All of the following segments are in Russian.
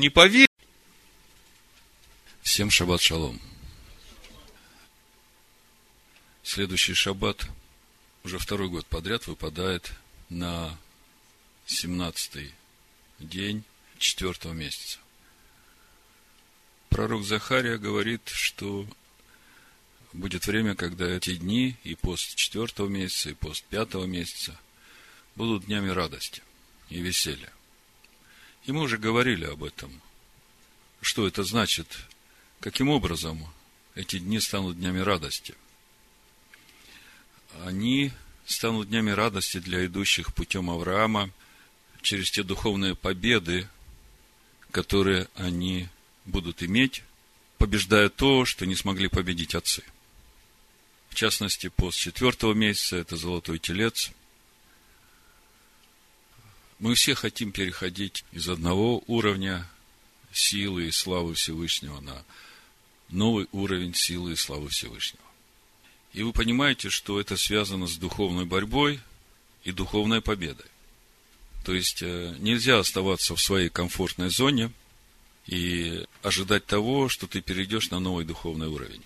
не поверь. Всем шаббат шалом. Следующий шаббат уже второй год подряд выпадает на 17 день четвертого месяца. Пророк Захария говорит, что будет время, когда эти дни и пост четвертого месяца, и пост пятого месяца будут днями радости и веселья. И мы уже говорили об этом. Что это значит? Каким образом эти дни станут днями радости? Они станут днями радости для идущих путем Авраама через те духовные победы, которые они будут иметь, побеждая то, что не смогли победить отцы. В частности, пост четвертого месяца – это золотой телец – мы все хотим переходить из одного уровня силы и славы Всевышнего на новый уровень силы и славы Всевышнего. И вы понимаете, что это связано с духовной борьбой и духовной победой. То есть э, нельзя оставаться в своей комфортной зоне и ожидать того, что ты перейдешь на новый духовный уровень.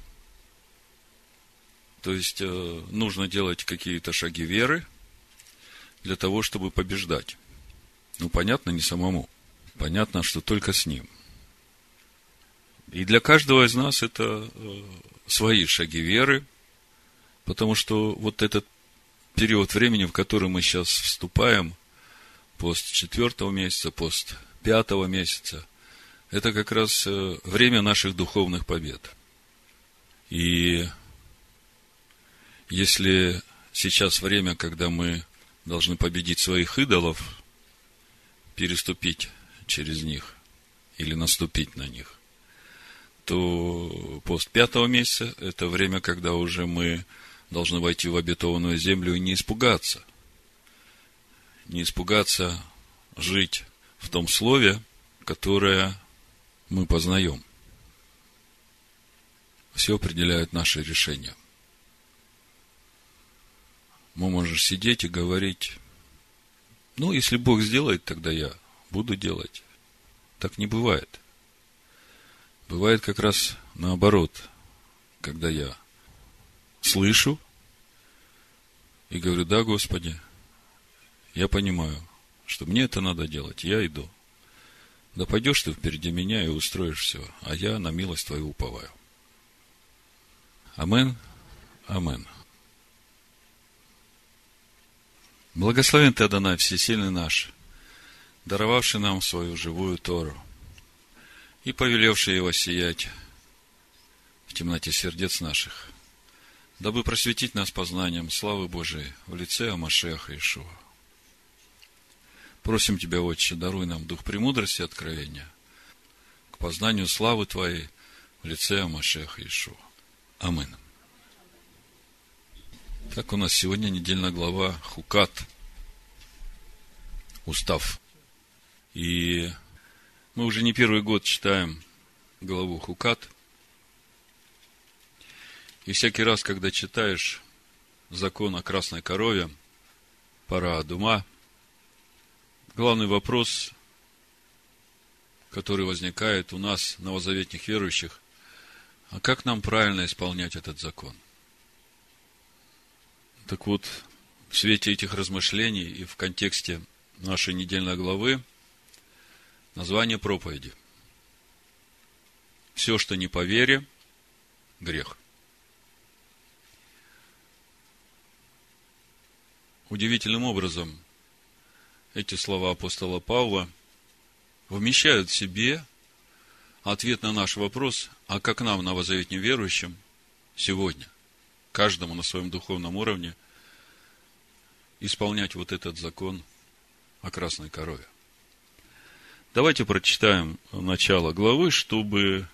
То есть э, нужно делать какие-то шаги веры для того, чтобы побеждать. Ну, понятно, не самому. Понятно, что только с ним. И для каждого из нас это э, свои шаги веры, потому что вот этот период времени, в который мы сейчас вступаем, пост четвертого месяца, пост пятого месяца, это как раз э, время наших духовных побед. И если сейчас время, когда мы должны победить своих идолов, переступить через них или наступить на них, то пост пятого месяца – это время, когда уже мы должны войти в обетованную землю и не испугаться. Не испугаться жить в том слове, которое мы познаем. Все определяет наши решения. Мы можем сидеть и говорить, ну, если Бог сделает, тогда я буду делать. Так не бывает. Бывает как раз наоборот, когда я слышу и говорю, да, Господи, я понимаю, что мне это надо делать, я иду. Да пойдешь ты впереди меня и устроишь все, а я на милость Твою уповаю. Амен. Амен. Благословен Ты, Адонай, всесильный наш, даровавший нам свою живую Тору и повелевший его сиять в темноте сердец наших, дабы просветить нас познанием славы Божией в лице Амашеха Ишуа. Просим Тебя, Отче, даруй нам дух премудрости и откровения к познанию славы Твоей в лице Амашеха Ишуа. Аминь. Так у нас сегодня недельная глава Хукат, Устав. И мы уже не первый год читаем главу Хукат. И всякий раз, когда читаешь закон о красной корове, пора дума, главный вопрос, который возникает у нас, новозаветных верующих, а как нам правильно исполнять этот закон – так вот, в свете этих размышлений и в контексте нашей недельной главы название проповеди. Все, что не по вере, грех. Удивительным образом эти слова апостола Павла вмещают в себе ответ на наш вопрос, а как нам, новозаветним верующим, сегодня – каждому на своем духовном уровне исполнять вот этот закон о красной корове. Давайте прочитаем начало главы, чтобы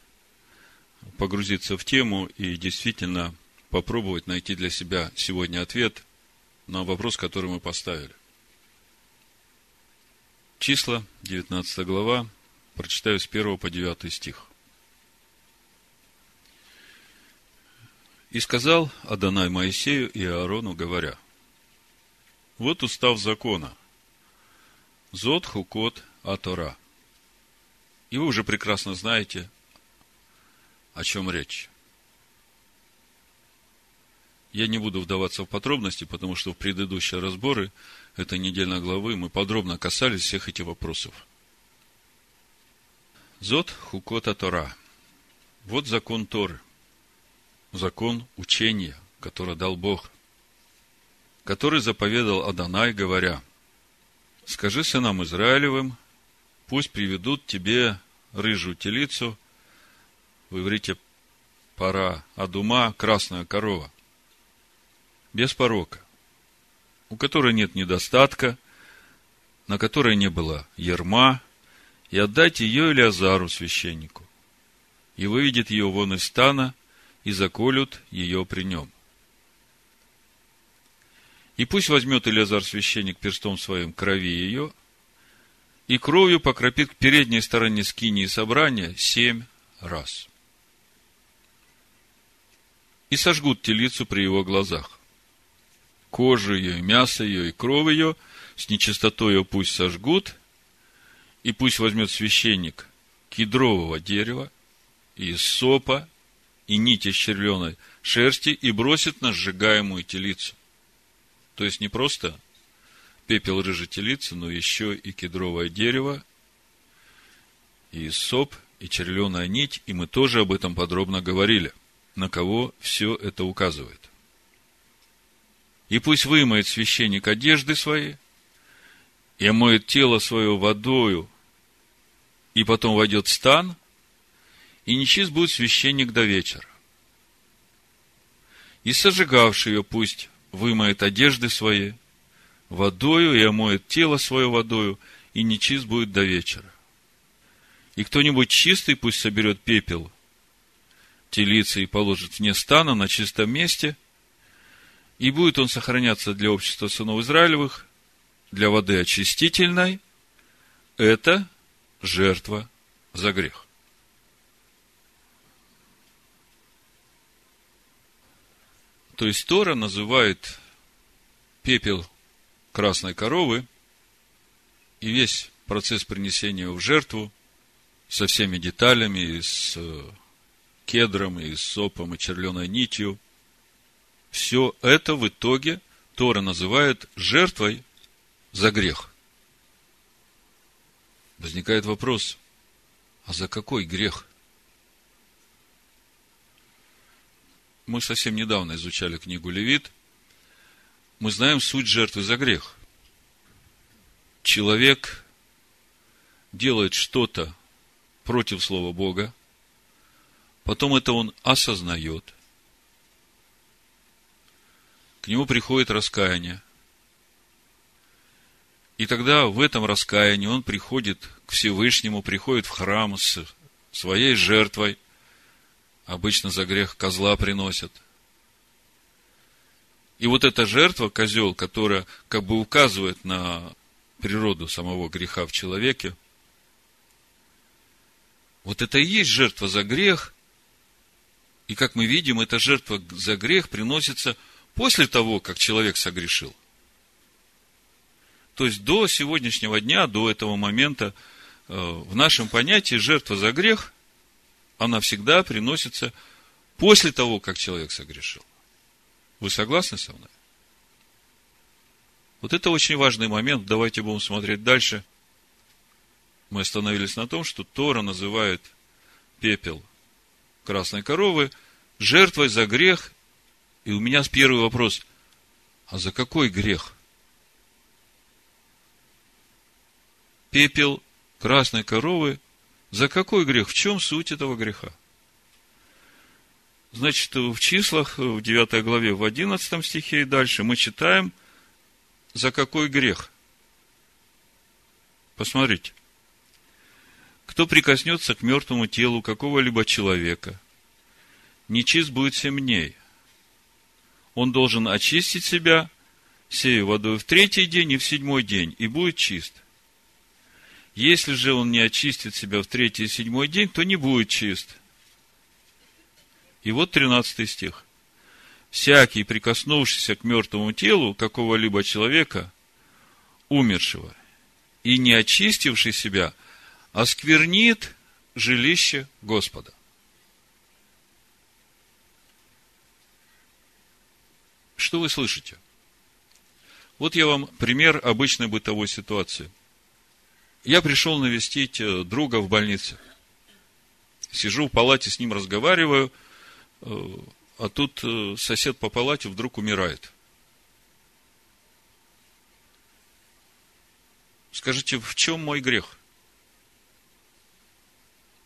погрузиться в тему и действительно попробовать найти для себя сегодня ответ на вопрос, который мы поставили. Числа, 19 глава, прочитаю с 1 по 9 стих. И сказал Адонай Моисею и Аарону, говоря, вот устав закона, Зод Хукот Атора. И вы уже прекрасно знаете, о чем речь. Я не буду вдаваться в подробности, потому что в предыдущие разборы этой недельной главы мы подробно касались всех этих вопросов. Зод Хукота Тора. Вот закон Торы. Закон учения, который дал Бог. Который заповедал Адонай, говоря, «Скажи сынам Израилевым, пусть приведут тебе рыжую телицу, в иврите пора адума, красная корова, без порока, у которой нет недостатка, на которой не было ерма, и отдайте ее Илиазару, священнику, и выведет ее вон из стана, и заколют ее при нем. И пусть возьмет Илиазар священник перстом своим крови ее, и кровью покропит к передней стороне скинии собрания семь раз. И сожгут телицу при его глазах кожу ее, и мясо ее, и кровь ее, с нечистотою пусть сожгут, и пусть возьмет священник кедрового дерева, и сопа, и нити червленой шерсти, и бросит на сжигаемую телицу. То есть не просто пепел рыжей телицы, но еще и кедровое дерево, и соп, и червленая нить, и мы тоже об этом подробно говорили, на кого все это указывает. И пусть вымоет священник одежды свои, и омоет тело свое водою, и потом войдет в стан, и нечист будет священник до вечера. И сожигавший ее пусть вымоет одежды свои водою, и омоет тело свое водою, и нечист будет до вечера. И кто-нибудь чистый пусть соберет пепел телицы и положит вне стана на чистом месте – и будет он сохраняться для общества сынов Израилевых, для воды очистительной. Это жертва за грех. То есть Тора называет пепел красной коровы и весь процесс принесения в жертву со всеми деталями, и с кедром, и с сопом, и черленой нитью, все это в итоге Тора называет жертвой за грех. Возникает вопрос, а за какой грех? Мы совсем недавно изучали книгу Левит. Мы знаем суть жертвы за грех. Человек делает что-то против Слова Бога, потом это он осознает – к нему приходит раскаяние. И тогда в этом раскаянии он приходит к Всевышнему, приходит в храм с своей жертвой. Обычно за грех козла приносят. И вот эта жертва, козел, которая как бы указывает на природу самого греха в человеке, вот это и есть жертва за грех. И как мы видим, эта жертва за грех приносится – после того, как человек согрешил. То есть до сегодняшнего дня, до этого момента, э, в нашем понятии жертва за грех, она всегда приносится после того, как человек согрешил. Вы согласны со мной? Вот это очень важный момент. Давайте будем смотреть дальше. Мы остановились на том, что Тора называет пепел красной коровы жертвой за грех и у меня первый вопрос, а за какой грех? Пепел красной коровы, за какой грех? В чем суть этого греха? Значит, в числах, в 9 главе, в 11 стихе и дальше мы читаем, за какой грех. Посмотрите. Кто прикоснется к мертвому телу какого-либо человека, нечист будет семь дней – он должен очистить себя, сею водой в третий день и в седьмой день, и будет чист. Если же он не очистит себя в третий и седьмой день, то не будет чист. И вот тринадцатый стих. Всякий, прикоснувшийся к мертвому телу какого-либо человека, умершего, и не очистивший себя, осквернит жилище Господа. Что вы слышите? Вот я вам пример обычной бытовой ситуации. Я пришел навестить э, друга в больнице. Сижу в палате, с ним разговариваю, э, а тут э, сосед по палате вдруг умирает. Скажите, в чем мой грех?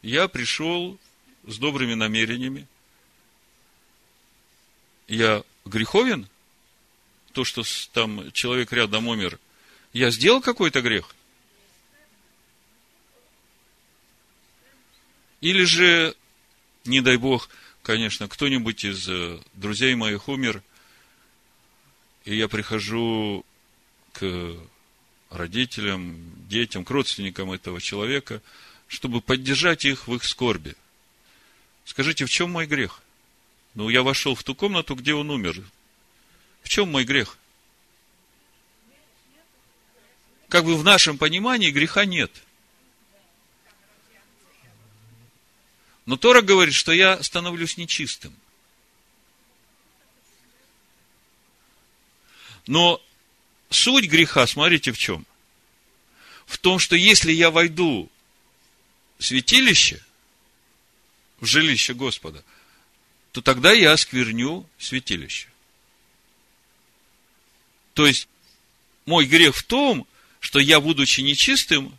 Я пришел с добрыми намерениями. Я греховен? То, что там человек рядом умер. Я сделал какой-то грех? Или же, не дай Бог, конечно, кто-нибудь из э, друзей моих умер, и я прихожу к родителям, детям, к родственникам этого человека, чтобы поддержать их в их скорби. Скажите, в чем мой грех? Ну, я вошел в ту комнату, где он умер. В чем мой грех? Как бы в нашем понимании греха нет – Но Тора говорит, что я становлюсь нечистым. Но суть греха, смотрите в чем. В том, что если я войду в святилище, в жилище Господа, то тогда я оскверню святилище. То есть, мой грех в том, что я, будучи нечистым,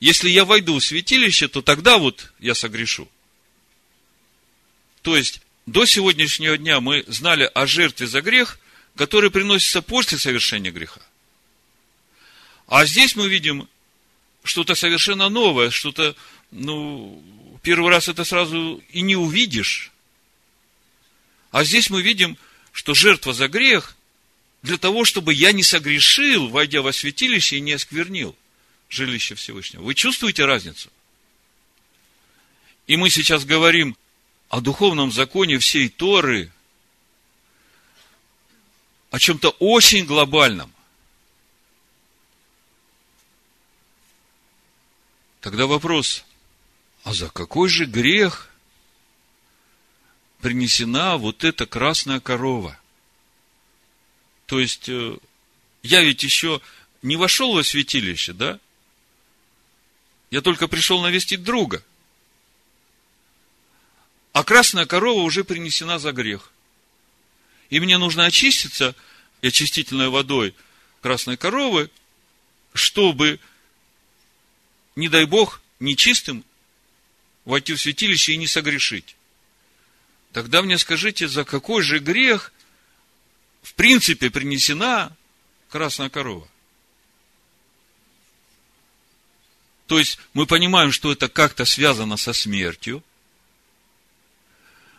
если я войду в святилище, то тогда вот я согрешу. То есть, до сегодняшнего дня мы знали о жертве за грех, которая приносится после совершения греха. А здесь мы видим что-то совершенно новое, что-то, ну, первый раз это сразу и не увидишь. А здесь мы видим, что жертва за грех для того, чтобы я не согрешил, войдя во святилище и не осквернил жилище Всевышнего. Вы чувствуете разницу? И мы сейчас говорим о духовном законе всей Торы, о чем-то очень глобальном, тогда вопрос, а за какой же грех принесена вот эта красная корова? То есть, э, я ведь еще не вошел во святилище, да? Я только пришел навестить друга – а красная корова уже принесена за грех. И мне нужно очиститься очистительной водой красной коровы, чтобы, не дай Бог, нечистым войти в святилище и не согрешить. Тогда мне скажите, за какой же грех в принципе принесена красная корова? То есть мы понимаем, что это как-то связано со смертью,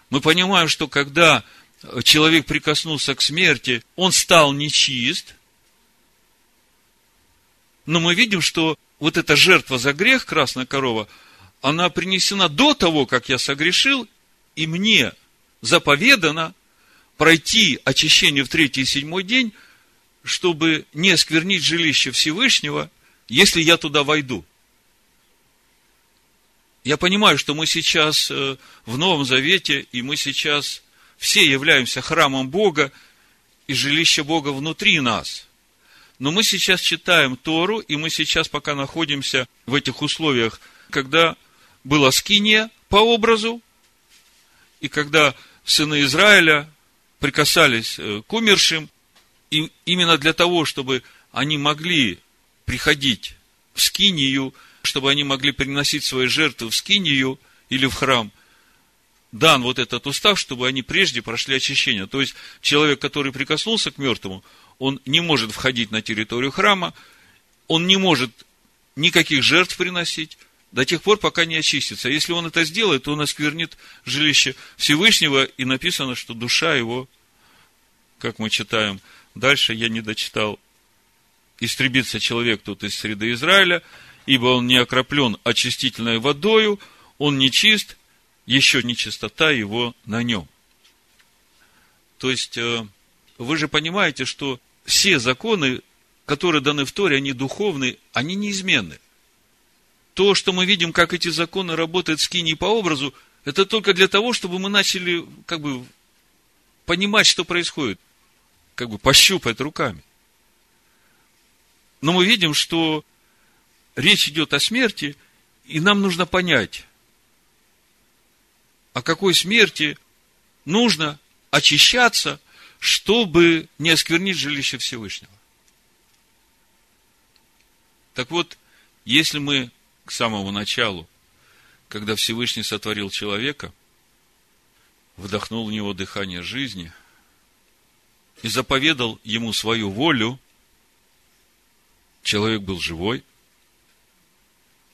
мы понимаем, что когда человек прикоснулся к смерти, он стал нечист. Но мы видим, что вот эта жертва за грех, красная корова, она принесена до того, как я согрешил, и мне заповедано пройти очищение в третий и седьмой день, чтобы не осквернить жилище Всевышнего, если я туда войду. Я понимаю, что мы сейчас э, в Новом Завете, и мы сейчас все являемся храмом Бога и жилище Бога внутри нас. Но мы сейчас читаем Тору, и мы сейчас пока находимся в этих условиях, когда была скиния по образу, и когда сыны Израиля прикасались э, к умершим, и именно для того, чтобы они могли приходить в скинию – чтобы они могли приносить свои жертвы в скинию или в храм, дан вот этот устав, чтобы они прежде прошли очищение. То есть, человек, который прикоснулся к мертвому, он не может входить на территорию храма, он не может никаких жертв приносить, до тех пор, пока не очистится. Если он это сделает, то он осквернит жилище Всевышнего, и написано, что душа его, как мы читаем дальше, я не дочитал, истребится человек тут из среды Израиля, ибо он не окроплен очистительной водою, он не чист, еще нечистота его на нем. То есть, э, вы же понимаете, что все законы, которые даны в Торе, они духовные, они неизменны. то, что мы видим, как эти законы работают с киней по образу, это только для того, чтобы мы начали как бы понимать, что происходит, как бы пощупать руками. Но мы видим, что речь идет о смерти, и нам нужно понять, о какой смерти нужно очищаться, чтобы не осквернить жилище Всевышнего. Так вот, если мы к самому началу, когда Всевышний сотворил человека, вдохнул в него дыхание жизни и заповедал ему свою волю, человек был живой,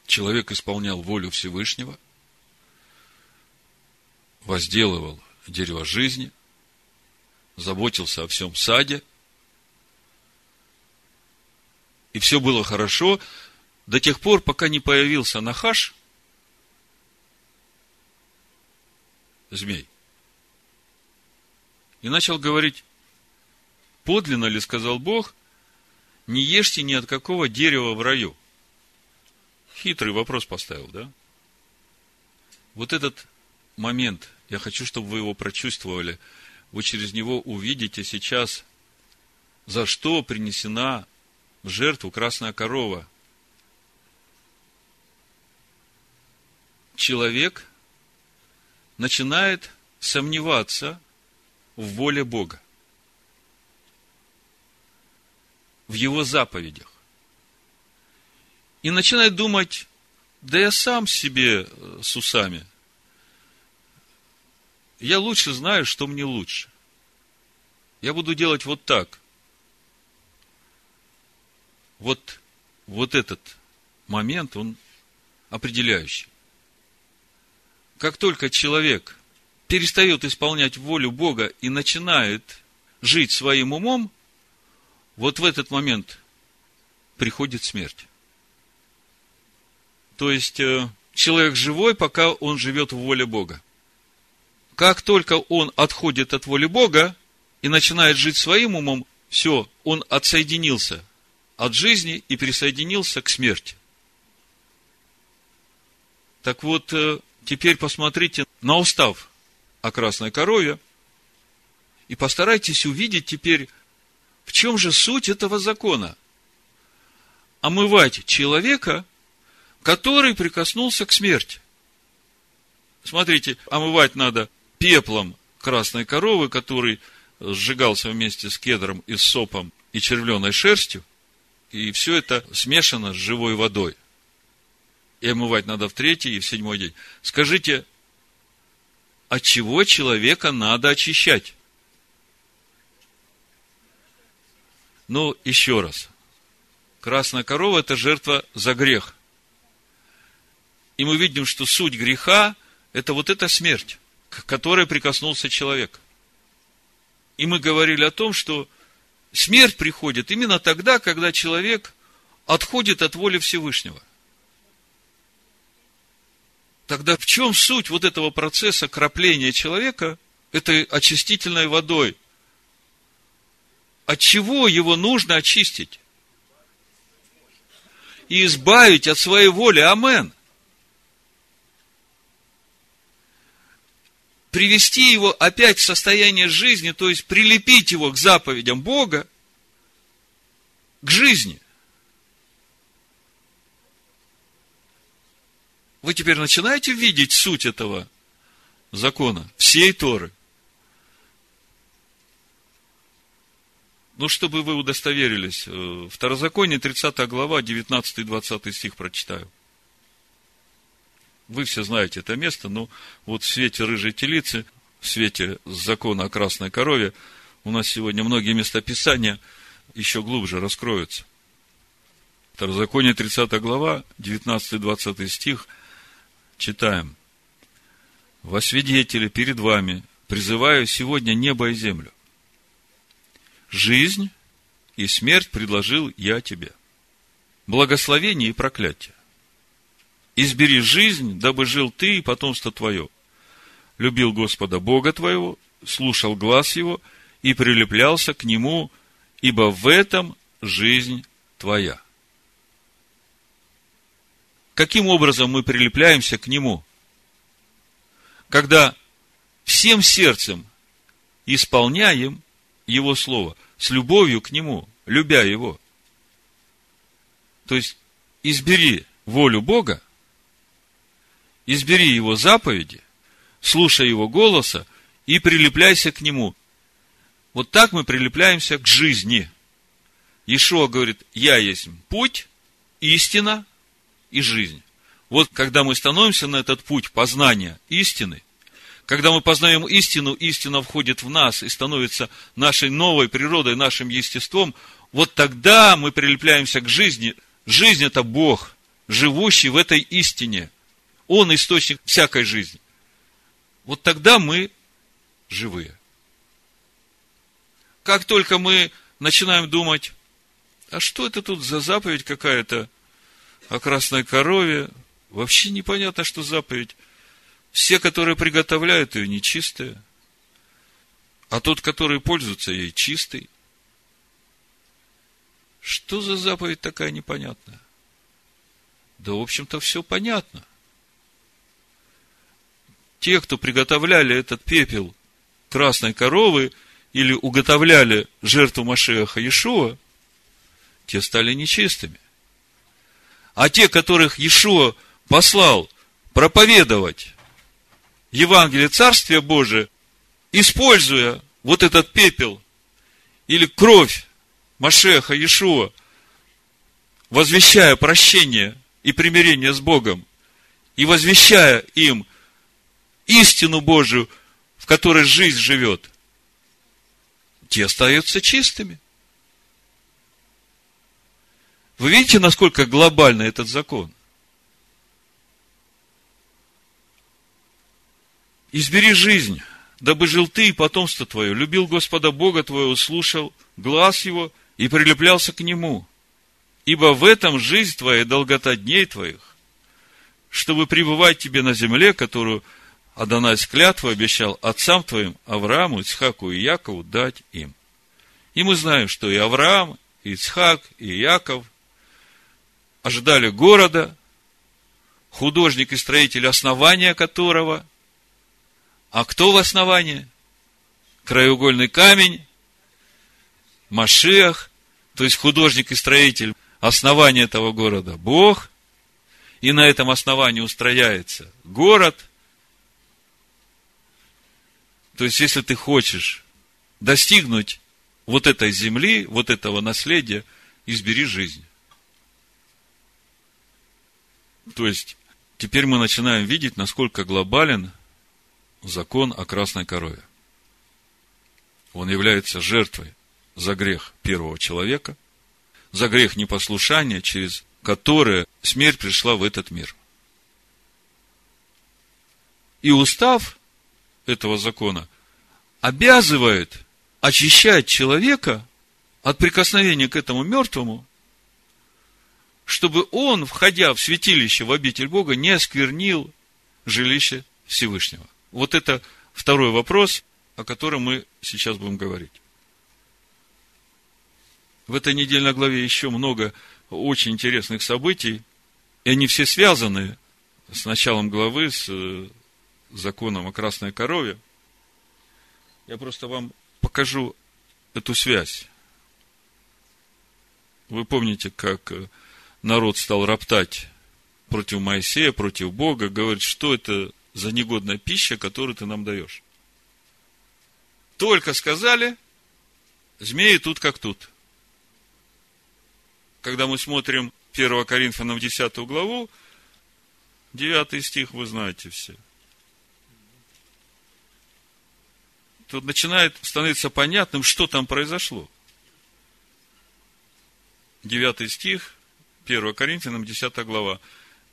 человек исполнял волю Всевышнего, возделывал дерево жизни, заботился о всем саде, и все было хорошо до тех пор, пока не появился Нахаш, змей, и начал говорить, подлинно ли, сказал Бог, не ешьте ни от какого дерева в раю. Хитрый вопрос поставил, да? Вот этот момент, я хочу, чтобы вы его прочувствовали. Вы через него увидите сейчас, за что принесена в жертву красная корова. Человек начинает сомневаться в воле Бога, в его заповедях. И начинает думать, да я сам себе э, с усами. Я лучше знаю, что мне лучше. Я буду делать вот так. Вот, вот этот момент, он определяющий. Как только человек перестает исполнять волю Бога и начинает жить своим умом, вот в этот момент приходит смерть. То есть, э, человек живой, пока он живет в воле Бога. Как только он отходит от воли Бога и начинает жить своим умом, все, он отсоединился от жизни и присоединился к смерти. Так вот, э, теперь посмотрите на устав о красной корове и постарайтесь увидеть теперь, в чем же суть этого закона. Омывать человека, который прикоснулся к смерти. Смотрите, омывать надо пеплом красной коровы, который сжигался вместе с кедром и сопом и червленой шерстью, и все это смешано с живой водой. И омывать надо в третий и в седьмой день. Скажите, от чего человека надо очищать? Ну, еще раз. Красная корова – это жертва за грех. И мы видим, что суть греха – это вот эта смерть, к которой прикоснулся человек. И мы говорили о том, что смерть приходит именно тогда, когда человек отходит от воли Всевышнего – Тогда в чем суть вот этого процесса крапления человека этой очистительной водой? От чего его нужно очистить? И избавить от своей воли. Амен. Привести его опять в состояние жизни, то есть прилепить его к заповедям Бога, к жизни. Вы теперь начинаете видеть суть этого закона, всей Торы. Ну, чтобы вы удостоверились, э, Второзаконие, 30 глава, 19-20 стих прочитаю. Вы все знаете это место, но вот в свете рыжей телицы, в свете закона о красной корове, у нас сегодня многие места Писания еще глубже раскроются. Второзаконие, 30 глава, 19-20 стих – читаем. Во свидетели перед вами призываю сегодня небо и землю. Жизнь и смерть предложил я тебе. Благословение и проклятие. Избери жизнь, дабы жил ты и потомство твое. Любил Господа Бога твоего, слушал глаз его и прилеплялся к нему, ибо в этом жизнь твоя. каким образом мы прилепляемся к Нему? Когда всем сердцем исполняем Его Слово, с любовью к Нему, любя Его. То есть, избери волю Бога, избери Его заповеди, слушай Его голоса и прилепляйся к Нему. Вот так мы прилепляемся к жизни. Ишуа говорит, я есть путь, истина и жизнь. Вот когда мы становимся на этот путь познания истины, когда мы познаем истину, истина входит в нас и становится нашей новой природой, нашим естеством, вот тогда мы прилепляемся к жизни. Жизнь – это Бог, живущий в этой истине. Он источник всякой жизни. Вот тогда мы живые. Как только мы начинаем думать, а что это тут за заповедь какая-то о красной корове? Вообще непонятно, что заповедь. Все, которые приготовляют ее, нечистые. А тот, который пользуется ей, чистый. Что за заповедь такая непонятная? Да, в общем-то, все понятно. Те, кто приготовляли этот пепел красной коровы или уготовляли жертву Машеха Иешуа, те стали нечистыми. А те, которых Иешуа послал проповедовать Евангелие Царствия Божия, используя вот этот пепел или кровь Машеха Иешуа, возвещая прощение и примирение с Богом, и возвещая им истину Божию, в которой жизнь живет, те остаются чистыми. Вы видите, насколько глобальный этот закон? Избери жизнь, дабы жил ты и потомство твое, любил Господа Бога твоего, слушал глаз его и прилеплялся к нему. Ибо в этом жизнь твоя и долгота дней твоих, чтобы пребывать тебе на земле, которую Адонай с клятвой обещал отцам твоим Аврааму, Ицхаку и Якову дать им. И мы знаем, что и Авраам, и Ицхак, и Яков ожидали города, художник и строитель основания которого – а кто в основании? Краеугольный камень, Машех, то есть художник и строитель основания этого города, Бог, и на этом основании устрояется город. То есть, если ты хочешь достигнуть вот этой земли, вот этого наследия, избери жизнь. То есть, теперь мы начинаем видеть, насколько глобален – закон о красной корове. Он является жертвой за грех первого человека, за грех непослушания, через которое смерть пришла в этот мир. И устав этого закона обязывает очищать человека от прикосновения к этому мертвому, чтобы он, входя в святилище, в обитель Бога, не осквернил жилище Всевышнего. Вот это второй вопрос, о котором мы сейчас будем говорить. В этой недельной главе еще много очень интересных событий, и они все связаны с началом главы, с э, законом о красной корове. Я просто вам покажу эту связь. Вы помните, как э, народ стал роптать против Моисея, против Бога, говорит, что это за негодная пища, которую ты нам даешь. Только сказали, змеи тут как тут. Когда мы смотрим 1 Коринфянам 10 главу, 9 стих вы знаете все. Тут начинает становиться понятным, что там произошло. 9 стих, 1 Коринфянам 10 глава.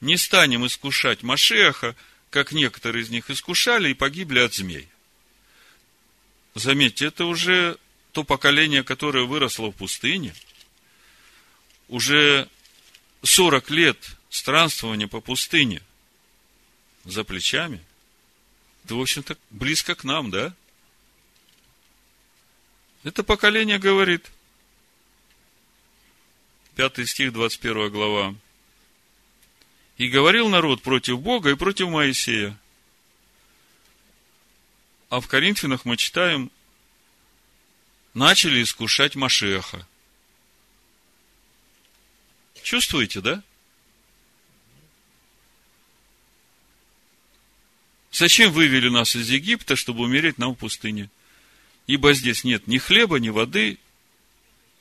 Не станем искушать Машеха, как некоторые из них искушали и погибли от змей. Заметьте, это уже то поколение, которое выросло в пустыне, уже 40 лет странствования по пустыне за плечами, это, в общем-то, близко к нам, да? Это поколение говорит, 5 стих, 21 глава, И говорил народ против Бога и против Моисея. А в Коринфянах мы читаем, начали искушать Машеха. Чувствуете, да? Зачем вывели нас из Египта, чтобы умереть нам в пустыне? Ибо здесь нет ни хлеба, ни воды,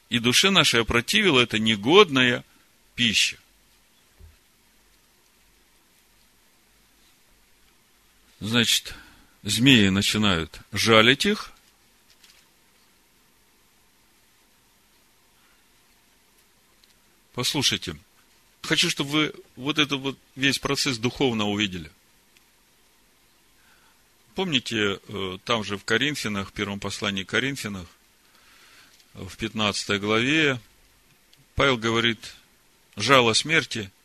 и душе нашей опротивила это негодная пища. Значит, змеи начинают жалить их. Послушайте, хочу, чтобы вы вот этот вот весь процесс духовно увидели. Помните, э, там же в Коринфянах, в первом послании Коринфянах, в 15 главе, Павел говорит, жало смерти –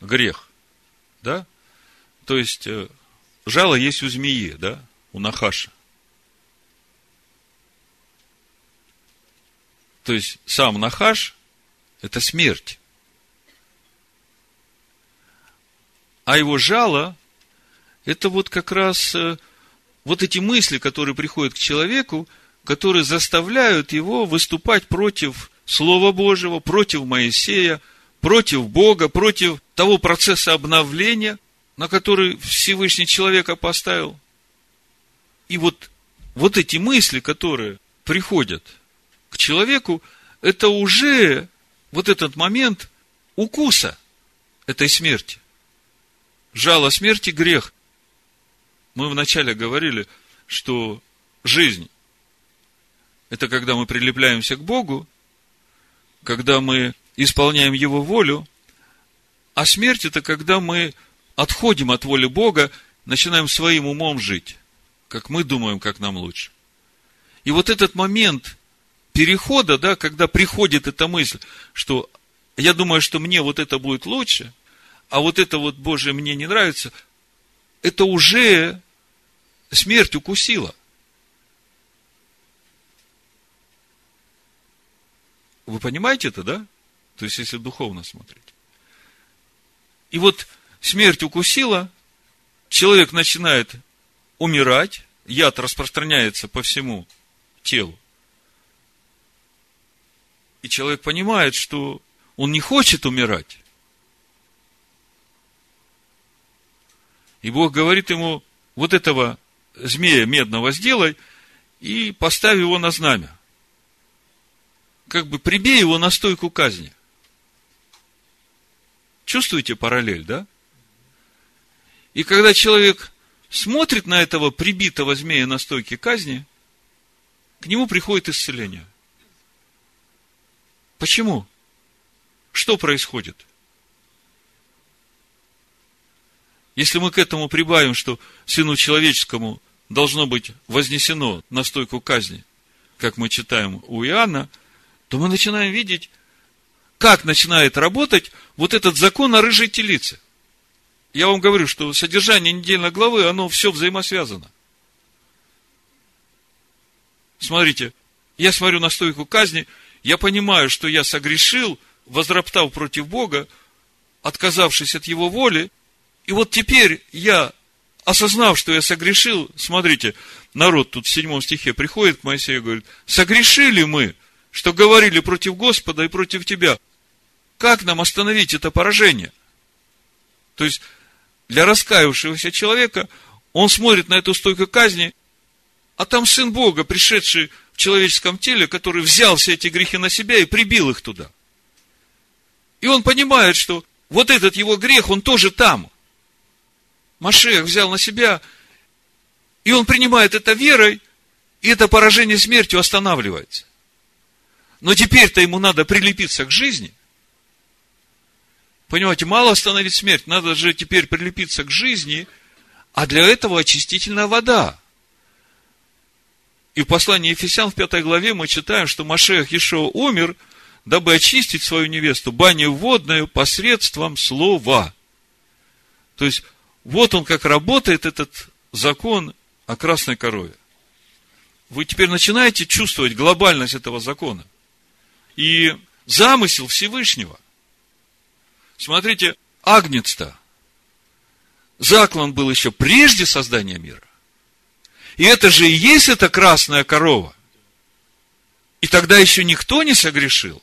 грех. Да? То есть, э, жало есть у змеи, да? У Нахаша. То есть, сам Нахаш – это смерть. А его жало – это вот как раз э, вот эти мысли, которые приходят к человеку, которые заставляют его выступать против Слова Божьего, против Моисея, против Бога, против того процесса обновления, на который Всевышний человека поставил. И вот, вот эти мысли, которые приходят к человеку, это уже вот этот момент укуса этой смерти. Жало смерти – грех. Мы вначале говорили, что жизнь – это когда мы прилепляемся к Богу, когда мы исполняем Его волю, а смерть – это когда мы отходим от воли Бога, начинаем своим умом жить, как мы думаем, как нам лучше. И вот этот момент перехода, да, когда приходит эта мысль, что я думаю, что мне вот это будет лучше, а вот это вот, Боже, мне не нравится – это уже смерть укусила. Вы понимаете это, да? То есть, если духовно смотреть. И вот смерть укусила, человек начинает умирать, яд распространяется по всему телу. И человек понимает, что он не хочет умирать. И Бог говорит ему, вот этого змея медного сделай и поставь его на знамя. Как бы прибей его на стойку казни. Чувствуете параллель, да? И когда человек смотрит на этого прибитого змея на стойке казни, к нему приходит исцеление. Почему? Что происходит? Если мы к этому прибавим, что Сыну Человеческому должно быть вознесено на стойку казни, как мы читаем у Иоанна, то мы начинаем видеть, как начинает работать вот этот закон о рыжей телице. Я вам говорю, что содержание недельной главы, оно все взаимосвязано. Смотрите, я смотрю на стойку казни, я понимаю, что я согрешил, возроптав против Бога, отказавшись от Его воли, и вот теперь я, осознав, что я согрешил, смотрите, народ тут в седьмом стихе приходит к Моисею и говорит, согрешили мы, что говорили против Господа и против тебя. Как нам остановить это поражение? То есть, для раскаявшегося человека, он смотрит на эту стойку казни, а там Сын Бога, пришедший в человеческом теле, который взял все эти грехи на себя и прибил их туда. И он понимает, что вот этот его грех, он тоже там. Машех взял на себя, и он принимает это верой, и это поражение смертью останавливается. Но теперь-то ему надо прилепиться к жизни. Понимаете, мало остановить смерть, надо же теперь прилепиться к жизни, а для этого очистительная вода. И в послании Ефесян в пятой главе мы читаем, что Машех Ешо умер, дабы очистить свою невесту баню водную посредством слова. То есть, вот он как работает этот закон о красной корове. Вы теперь начинаете чувствовать глобальность этого закона. И замысел Всевышнего. Смотрите, агнец-то, заклан был еще прежде создания мира. И это же и есть эта красная корова. И тогда еще никто не согрешил.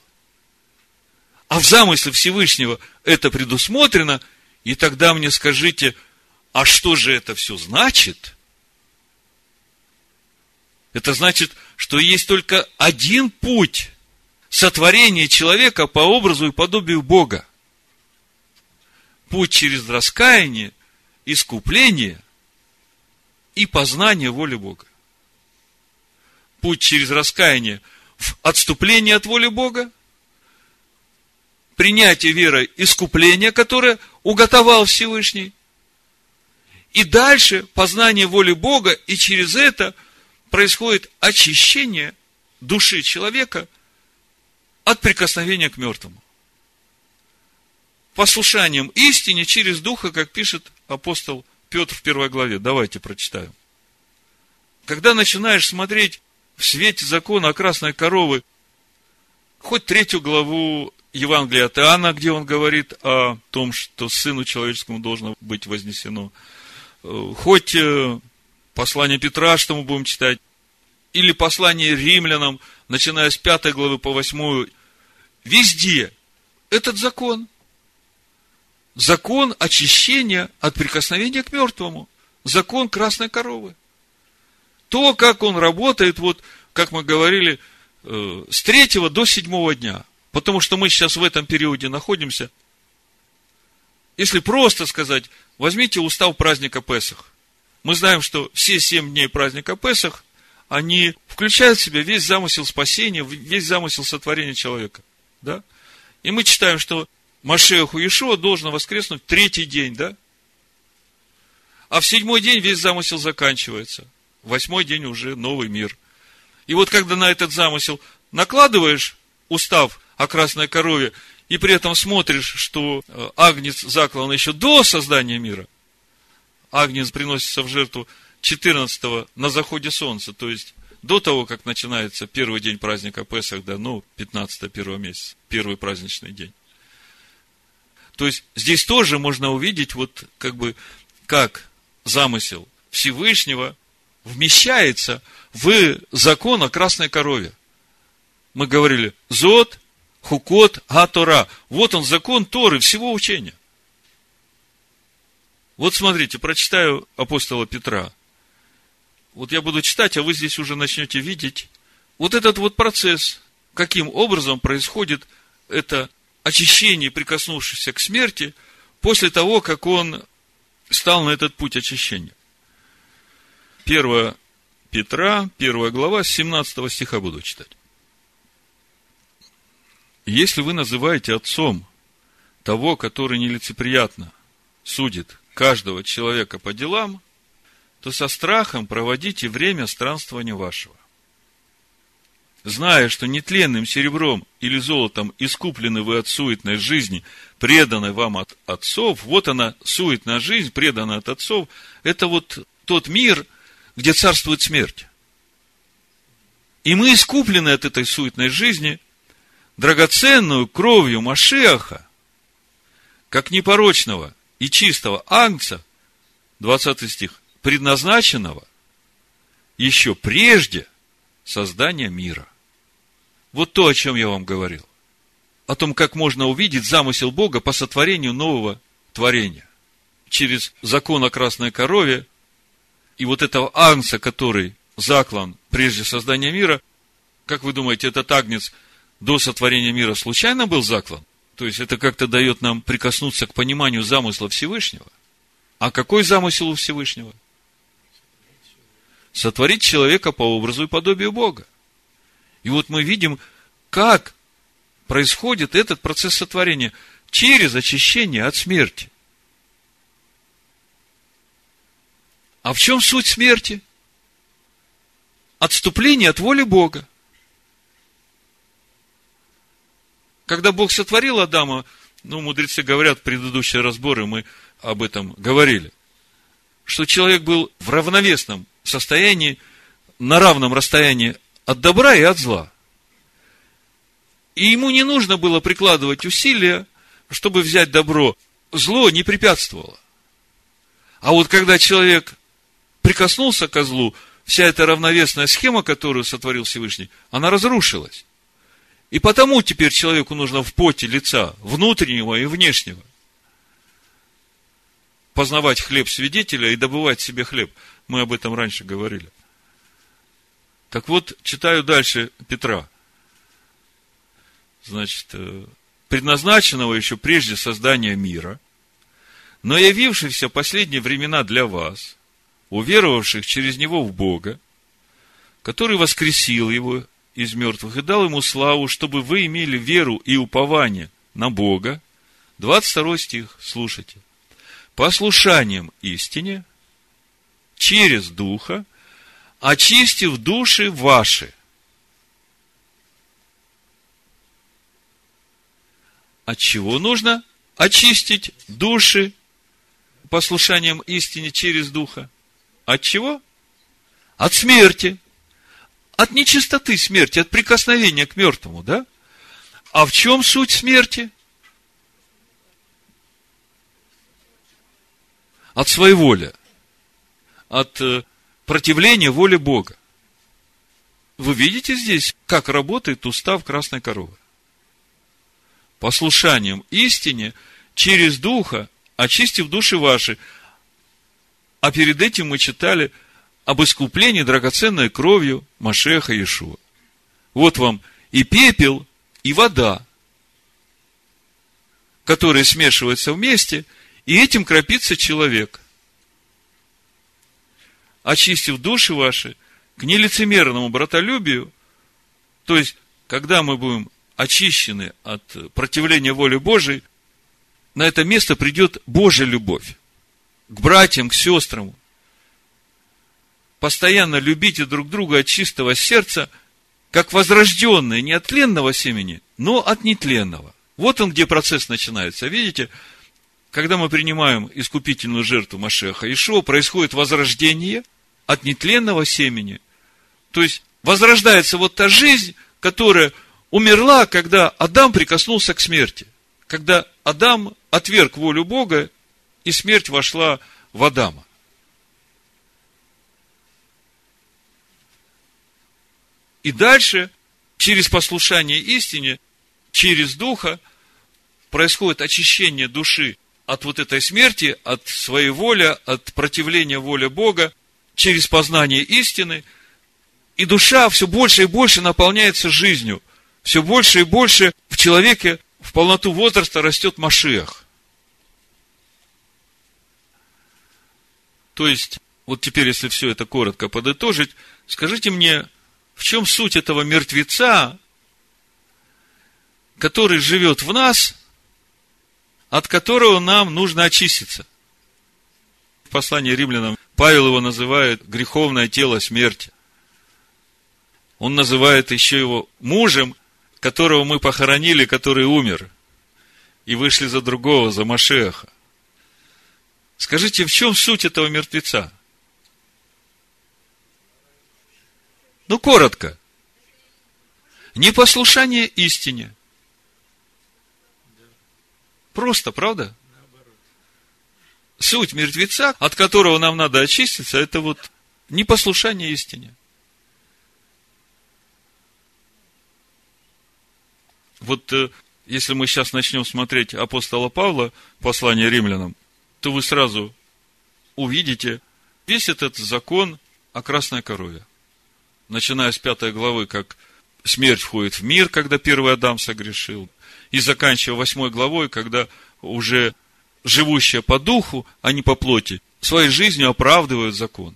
А в замысле Всевышнего это предусмотрено, и тогда мне скажите, а что же это все значит? Это значит, что есть только один путь сотворения человека по образу и подобию Бога. Путь через раскаяние, искупление и познание воли Бога. Путь через раскаяние в отступление от воли Бога, принятие верой искупления, которое уготовал Всевышний, и дальше познание воли Бога, и через это происходит очищение души человека от прикосновения к мертвому. Послушанием истине через Духа, как пишет апостол Петр в первой главе. Давайте прочитаем. Когда начинаешь смотреть в свете закона о красной коровы, хоть третью главу Евангелия от Иоанна, где он говорит о том, что Сыну Человеческому должно быть вознесено, хоть э, послание Петра, что мы будем читать, или послание римлянам, начиная с пятой главы по восьмую, везде этот закон. Закон очищения от прикосновения к мертвому. Закон красной коровы. То, как он работает, вот, как мы говорили, э, с третьего до седьмого дня. Потому что мы сейчас в этом периоде находимся. Если просто сказать, возьмите устав праздника Песах. Мы знаем, что все семь дней праздника Песах, они включают в себя весь замысел спасения, весь замысел сотворения человека. Да? И мы читаем, что Машеху Иешуа должен воскреснуть третий день, да? А в седьмой день весь замысел заканчивается. В восьмой день уже новый мир. И вот когда на этот замысел накладываешь устав о красной корове, и при этом смотришь, что э, агнец заклан еще до создания мира, агнец приносится в жертву 14 на заходе солнца, то есть до того, как начинается первый день праздника Песах, да, ну, 15 первого месяца, первый праздничный день. То есть, здесь тоже можно увидеть, вот, как бы, как замысел Всевышнего вмещается в закон о красной корове. Мы говорили, Зод, Хукот, Гатора. Вот он, закон Торы, всего учения. Вот смотрите, прочитаю апостола Петра. Вот я буду читать, а вы здесь уже начнете видеть вот этот вот процесс, каким образом происходит это очищение, прикоснувшееся к смерти, после того, как он стал на этот путь очищения. 1 Петра, 1 глава, с 17 стиха буду читать. Если вы называете отцом того, который нелицеприятно судит каждого человека по делам, то со страхом проводите время странствования вашего. Зная, что нетленным серебром или золотом искуплены вы от суетной жизни, преданной вам от отцов, вот она, суетная жизнь, преданная от отцов, это вот тот мир, где царствует смерть. И мы искуплены от этой суетной жизни драгоценную кровью Машиаха, как непорочного и чистого ангца, 20 стих, предназначенного еще прежде создания мира. Вот то, о чем я вам говорил. О том, как можно увидеть замысел Бога по сотворению нового творения. Через закон о красной корове и вот этого ангса, который заклан прежде создания мира, как вы думаете, этот агнец до сотворения мира случайно был заклан? То есть это как-то дает нам прикоснуться к пониманию замысла Всевышнего. А какой замысел у Всевышнего? сотворить человека по образу и подобию Бога. И вот мы видим, как происходит этот процесс сотворения через очищение от смерти. А в чем суть смерти? Отступление от воли Бога. Когда Бог сотворил Адама, ну, мудрецы говорят, предыдущие разборы мы об этом говорили, что человек был в равновесном состоянии, на равном расстоянии от добра и от зла. И ему не нужно было прикладывать усилия, чтобы взять добро. Зло не препятствовало. А вот когда человек прикоснулся к козлу, вся эта равновесная схема, которую сотворил Всевышний, она разрушилась. И потому теперь человеку нужно в поте лица, внутреннего и внешнего, познавать хлеб свидетеля и добывать себе хлеб. Мы об этом раньше говорили. Так вот, читаю дальше Петра. Значит, э, предназначенного еще прежде создания мира, но явившихся последние времена для вас, уверовавших через него в Бога, который воскресил его из мертвых и дал ему славу, чтобы вы имели веру и упование на Бога. 22 стих, слушайте. Послушанием истине, через Духа, очистив души ваши. От чего нужно очистить души послушанием истине через Духа? От чего? От смерти. От нечистоты смерти, от прикосновения к мертвому, да? А в чем суть смерти? От своеволия. От э, противления воле Бога. Вы видите здесь, как работает устав красной коровы? Послушанием истине через Духа, очистив души ваши. А перед этим мы читали – об искуплении драгоценной кровью Машеха Иешуа. Вот вам и пепел, и вода, которые смешиваются вместе, и этим кропится человек. Очистив души ваши к нелицемерному братолюбию, то есть, когда мы будем очищены от противления воли Божией, на это место придет Божья любовь к братьям, к сестрам, постоянно любите друг друга от чистого сердца, как возрожденные не от тленного семени, но от нетленного. Вот он, где процесс начинается. Видите, когда мы принимаем искупительную жертву Машеха Ишо, происходит возрождение от нетленного семени. То есть, возрождается вот та жизнь, которая умерла, когда Адам прикоснулся к смерти. Когда Адам отверг волю Бога, и смерть вошла в Адама. И дальше, через послушание истине, через Духа, происходит очищение души от вот этой смерти, от своей воли, от противления воле Бога, через познание истины. И душа все больше и больше наполняется жизнью. Все больше и больше в человеке в полноту возраста растет Машиах. То есть, вот теперь, если все это коротко подытожить, скажите мне, в чем суть этого мертвеца, который живет в нас, от которого нам нужно очиститься. В послании римлянам Павел его называет греховное тело смерти. Он называет еще его мужем, которого мы похоронили, который умер, и вышли за другого, за Машеха. Скажите, в чем суть этого мертвеца? Ну, коротко. Непослушание истине. Просто, правда? Суть мертвеца, от которого нам надо очиститься, это вот непослушание истине. Вот э, если мы сейчас начнем смотреть апостола Павла, послание римлянам, то вы сразу увидите весь этот закон о красной корове начиная с пятой главы, как смерть входит в мир, когда первый Адам согрешил, и заканчивая восьмой главой, когда уже живущие по духу, а не по плоти, своей жизнью оправдывают закон.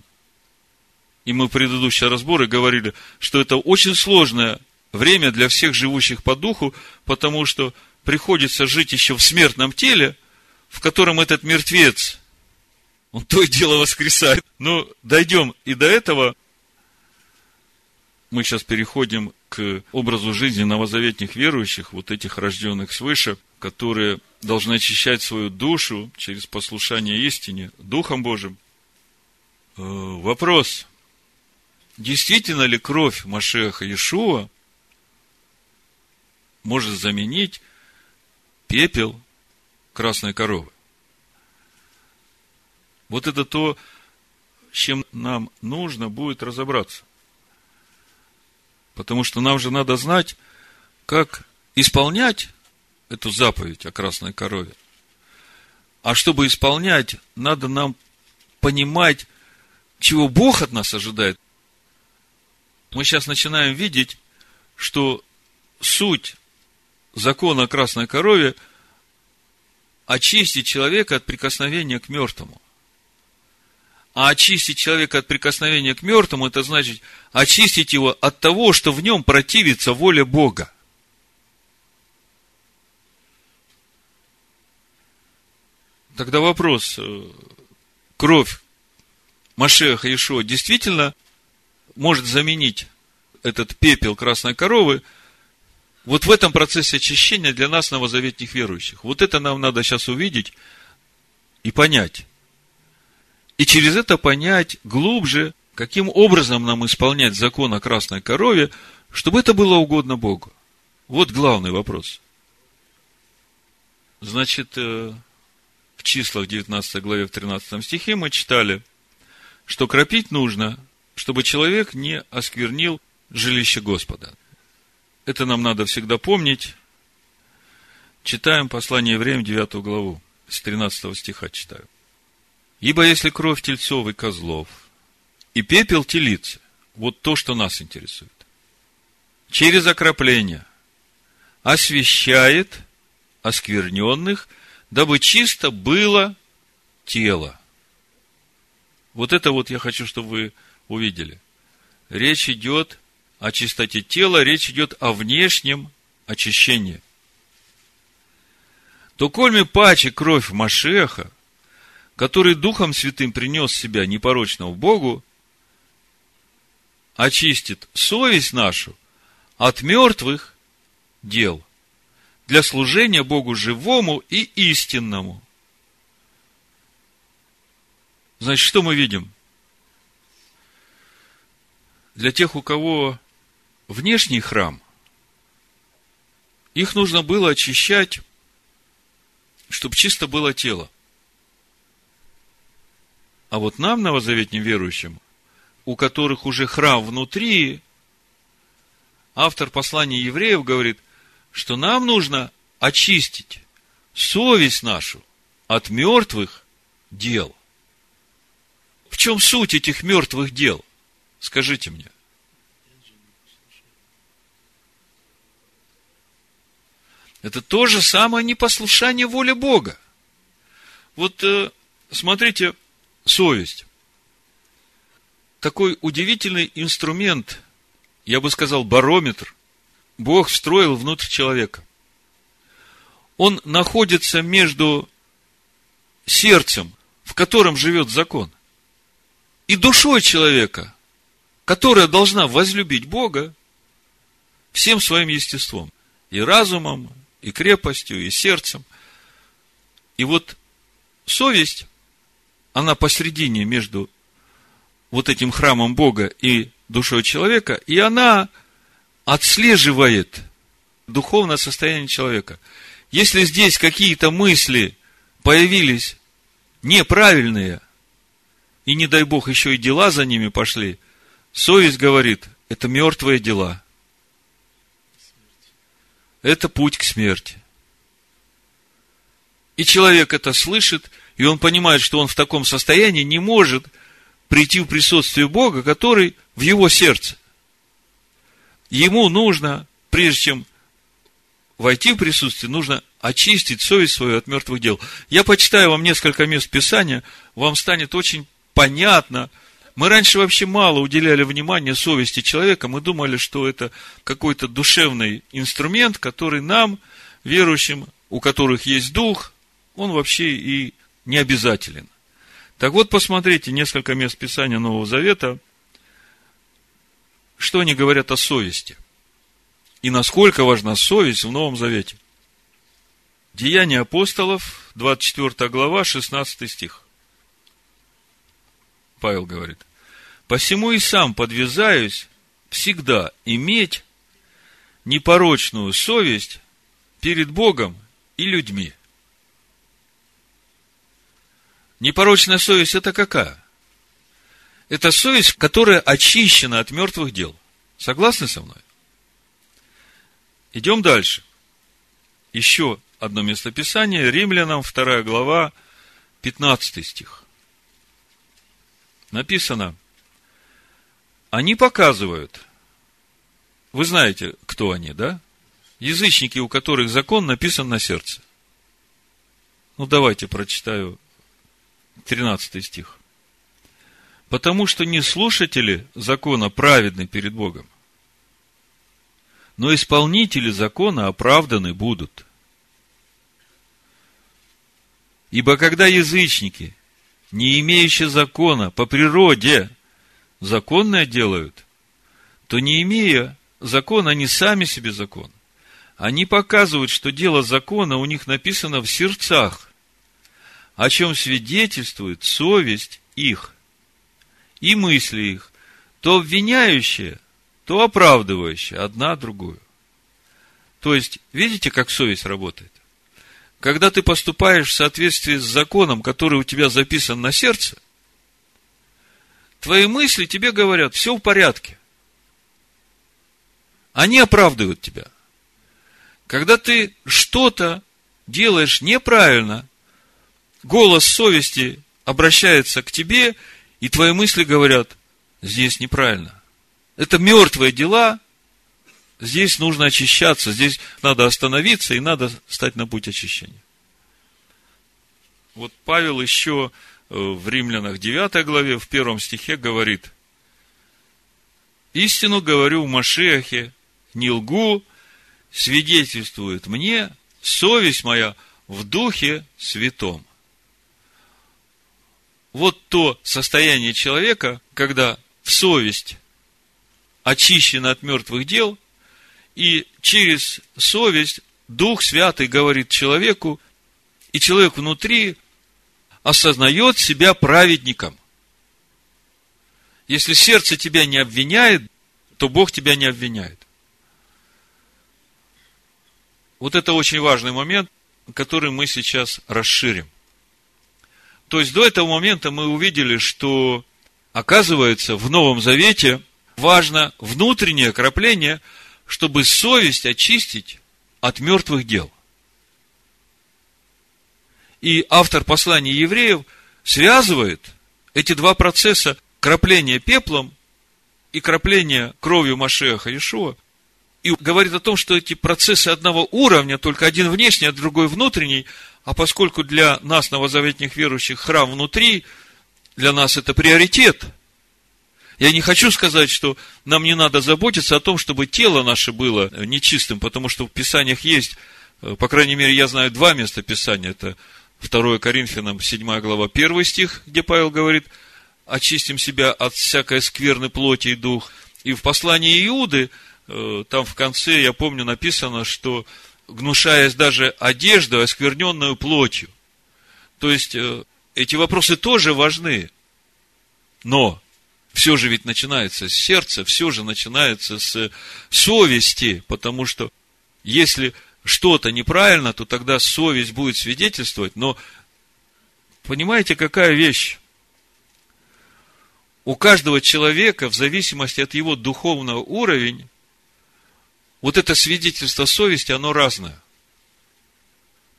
И мы в предыдущие разборы говорили, что это очень сложное время для всех живущих по духу, потому что приходится жить еще в смертном теле, в котором этот мертвец, он то и дело воскресает. Но дойдем и до этого, мы сейчас переходим к образу жизни новозаветних верующих, вот этих рожденных свыше, которые должны очищать свою душу через послушание истине, Духом Божьим. Э, вопрос. Действительно ли кровь Машеха Иешуа может заменить пепел красной коровы? Вот это то, с чем нам нужно будет разобраться. Потому что нам же надо знать, как исполнять эту заповедь о красной корове. А чтобы исполнять, надо нам понимать, чего Бог от нас ожидает. Мы сейчас начинаем видеть, что суть закона о красной корове очистить человека от прикосновения к мертвому. А очистить человека от прикосновения к мертвому, это значит очистить его от того, что в нем противится воле Бога. Тогда вопрос, кровь Машеха Ишуа действительно может заменить этот пепел красной коровы вот в этом процессе очищения для нас, новозаветных верующих. Вот это нам надо сейчас увидеть и понять. И через это понять глубже, каким образом нам исполнять закон о красной корове, чтобы это было угодно Богу. Вот главный вопрос. Значит, э, в числах 19 главе в 13 стихе мы читали, что кропить нужно, чтобы человек не осквернил жилище Господа. Это нам надо всегда помнить. Читаем послание Евреям 9 главу, с 13 стиха читаю. Ибо если кровь тельцов и козлов, и пепел телицы, вот то, что нас интересует, через окропление освещает оскверненных, дабы чисто было тело. Вот это вот я хочу, чтобы вы увидели. Речь идет о чистоте тела, речь идет о внешнем очищении. То кольми паче кровь Машеха – который Духом Святым принес себя непорочного Богу, очистит совесть нашу от мертвых дел для служения Богу живому и истинному. Значит, что мы видим? Для тех, у кого внешний храм, их нужно было очищать, чтобы чисто было тело. А вот нам, новозаветним верующим, у которых уже храм внутри, автор послания евреев говорит, что нам нужно очистить совесть нашу от мертвых дел. В чем суть этих мертвых дел? Скажите мне. Это то же самое непослушание воле Бога. Вот э, смотрите, совесть. Такой удивительный инструмент, я бы сказал, барометр, Бог встроил внутрь человека. Он находится между сердцем, в котором живет закон, и душой человека, которая должна возлюбить Бога всем своим естеством, и разумом, и крепостью, и сердцем. И вот совесть она посредине между вот этим храмом Бога и душой человека, и она отслеживает духовное состояние человека. Если здесь какие-то мысли появились неправильные, и не дай Бог еще и дела за ними пошли, совесть говорит, это мертвые дела. Это путь к смерти. И человек это слышит – и он понимает, что он в таком состоянии не может прийти в присутствие Бога, который в его сердце. Ему нужно, прежде чем войти в присутствие, нужно очистить совесть свою от мертвых дел. Я почитаю вам несколько мест Писания, вам станет очень понятно. Мы раньше вообще мало уделяли внимания совести человека, мы думали, что это какой-то душевный инструмент, который нам, верующим, у которых есть дух, он вообще и не обязателен. Так вот, посмотрите несколько мест Писания Нового Завета, что они говорят о совести. И насколько важна совесть в Новом Завете. Деяния апостолов, 24 глава, 16 стих. Павел говорит, «Посему и сам подвязаюсь всегда иметь непорочную совесть перед Богом и людьми». Непорочная совесть – это какая? Это совесть, которая очищена от мертвых дел. Согласны со мной? Идем дальше. Еще одно местописание. Римлянам, 2 глава, 15 стих. Написано, они показывают, вы знаете, кто они, да? Язычники, у которых закон написан на сердце. Ну, давайте прочитаю 13 стих. Потому что не слушатели закона праведны перед Богом, но исполнители закона оправданы будут. Ибо когда язычники, не имеющие закона по природе, законное делают, то не имея закона, они сами себе закон. Они показывают, что дело закона у них написано в сердцах, о чем свидетельствует совесть их и мысли их, то обвиняющие, то оправдывающие одна другую. То есть, видите, как совесть работает? Когда ты поступаешь в соответствии с законом, который у тебя записан на сердце, твои мысли тебе говорят, все в порядке. Они оправдывают тебя. Когда ты что-то делаешь неправильно, голос совести обращается к тебе, и твои мысли говорят, здесь неправильно. Это мертвые дела, здесь нужно очищаться, здесь надо остановиться и надо стать на путь очищения. Вот Павел еще э, в Римлянах 9 главе, в первом стихе говорит, «Истину говорю в Машехе, не лгу, свидетельствует мне совесть моя в Духе Святом». Вот то состояние человека, когда в совесть очищена от мертвых дел, и через совесть Дух Святый говорит человеку, и человек внутри осознает себя праведником. Если сердце тебя не обвиняет, то Бог тебя не обвиняет. Вот это очень важный момент, который мы сейчас расширим. То есть до этого момента мы увидели, что оказывается в Новом Завете важно внутреннее окропление, чтобы совесть очистить от мертвых дел – и автор послания евреев связывает эти два процесса крапления пеплом и крапления кровью Машеха Ишуа, и говорит о том, что эти процессы одного уровня, только один внешний, а другой внутренний, а поскольку для нас, новозаветных верующих, храм внутри, для нас это приоритет. Я не хочу сказать, что нам не надо заботиться о том, чтобы тело наше было нечистым, потому что в Писаниях есть, э, по крайней мере, я знаю два места Писания. Это 2 Коринфянам 7 глава 1 стих, где Павел говорит, очистим себя от всякой скверны плоти и дух. И в послании Иуды, э, там в конце, я помню, написано, что гнушаясь даже одежду, оскверненную плотью. То есть, э, эти вопросы тоже важны. Но, все же ведь начинается с сердца, все же начинается с совести, потому что если что-то неправильно, то тогда совесть будет свидетельствовать. Но понимаете, какая вещь? У каждого человека, в зависимости от его духовного уровня, вот это свидетельство совести, оно разное.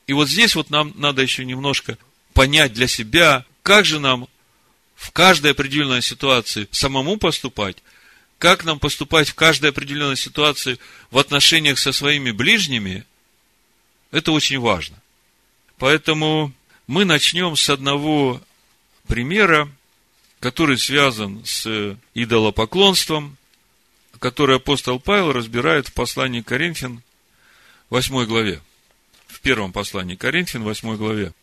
И вот здесь вот нам надо еще немножко понять для себя, как же нам в каждой определенной ситуации самому поступать, как нам поступать в каждой определенной ситуации в отношениях со своими ближними – это очень важно. Поэтому мы начнем с одного примера, который связан с идолопоклонством, который апостол Павел разбирает в послании Коринфян 8 главе. В первом послании Коринфян 8 главе.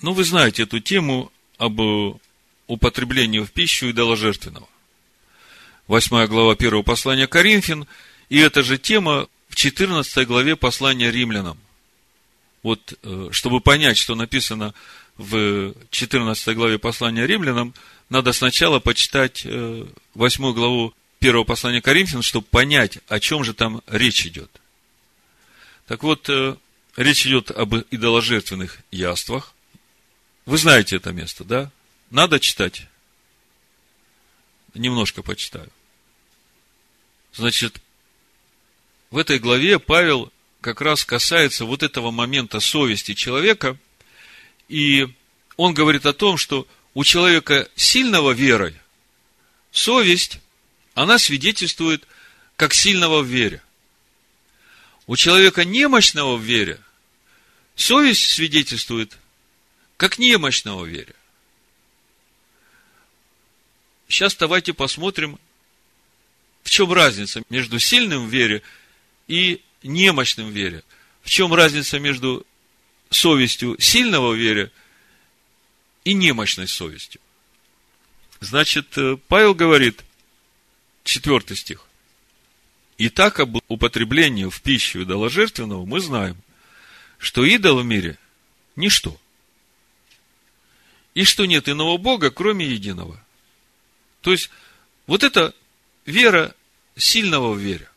Ну, вы знаете эту тему об употреблении в пищу идоложертвенного. Восьмая глава первого послания Коринфян, и эта же тема в 14 главе послания римлянам. Вот, э, чтобы понять, что написано в 14 главе послания римлянам, надо сначала почитать 8 э, главу первого послания Коринфян, чтобы понять, о чем же там речь идет. Так вот, э, речь идет об идоложертвенных яствах. Вы знаете это место, да? Надо читать? Немножко почитаю. Значит, в этой главе Павел как раз касается вот этого момента совести человека, и он говорит о том, что у человека сильного верой совесть, она свидетельствует как сильного в вере. У человека немощного в вере совесть свидетельствует как немощного в вере. Сейчас давайте посмотрим, в чем разница между сильным в вере и немощным в вере. В чем разница между совестью сильного в вере и немощной совестью. Значит, э, Павел говорит, четвертый стих. Итак, об употреблении в пищу идоложертвенного мы знаем, что идол в мире – ничто. И что нет иного Бога, кроме единого. То есть, вот это вера сильного в вере.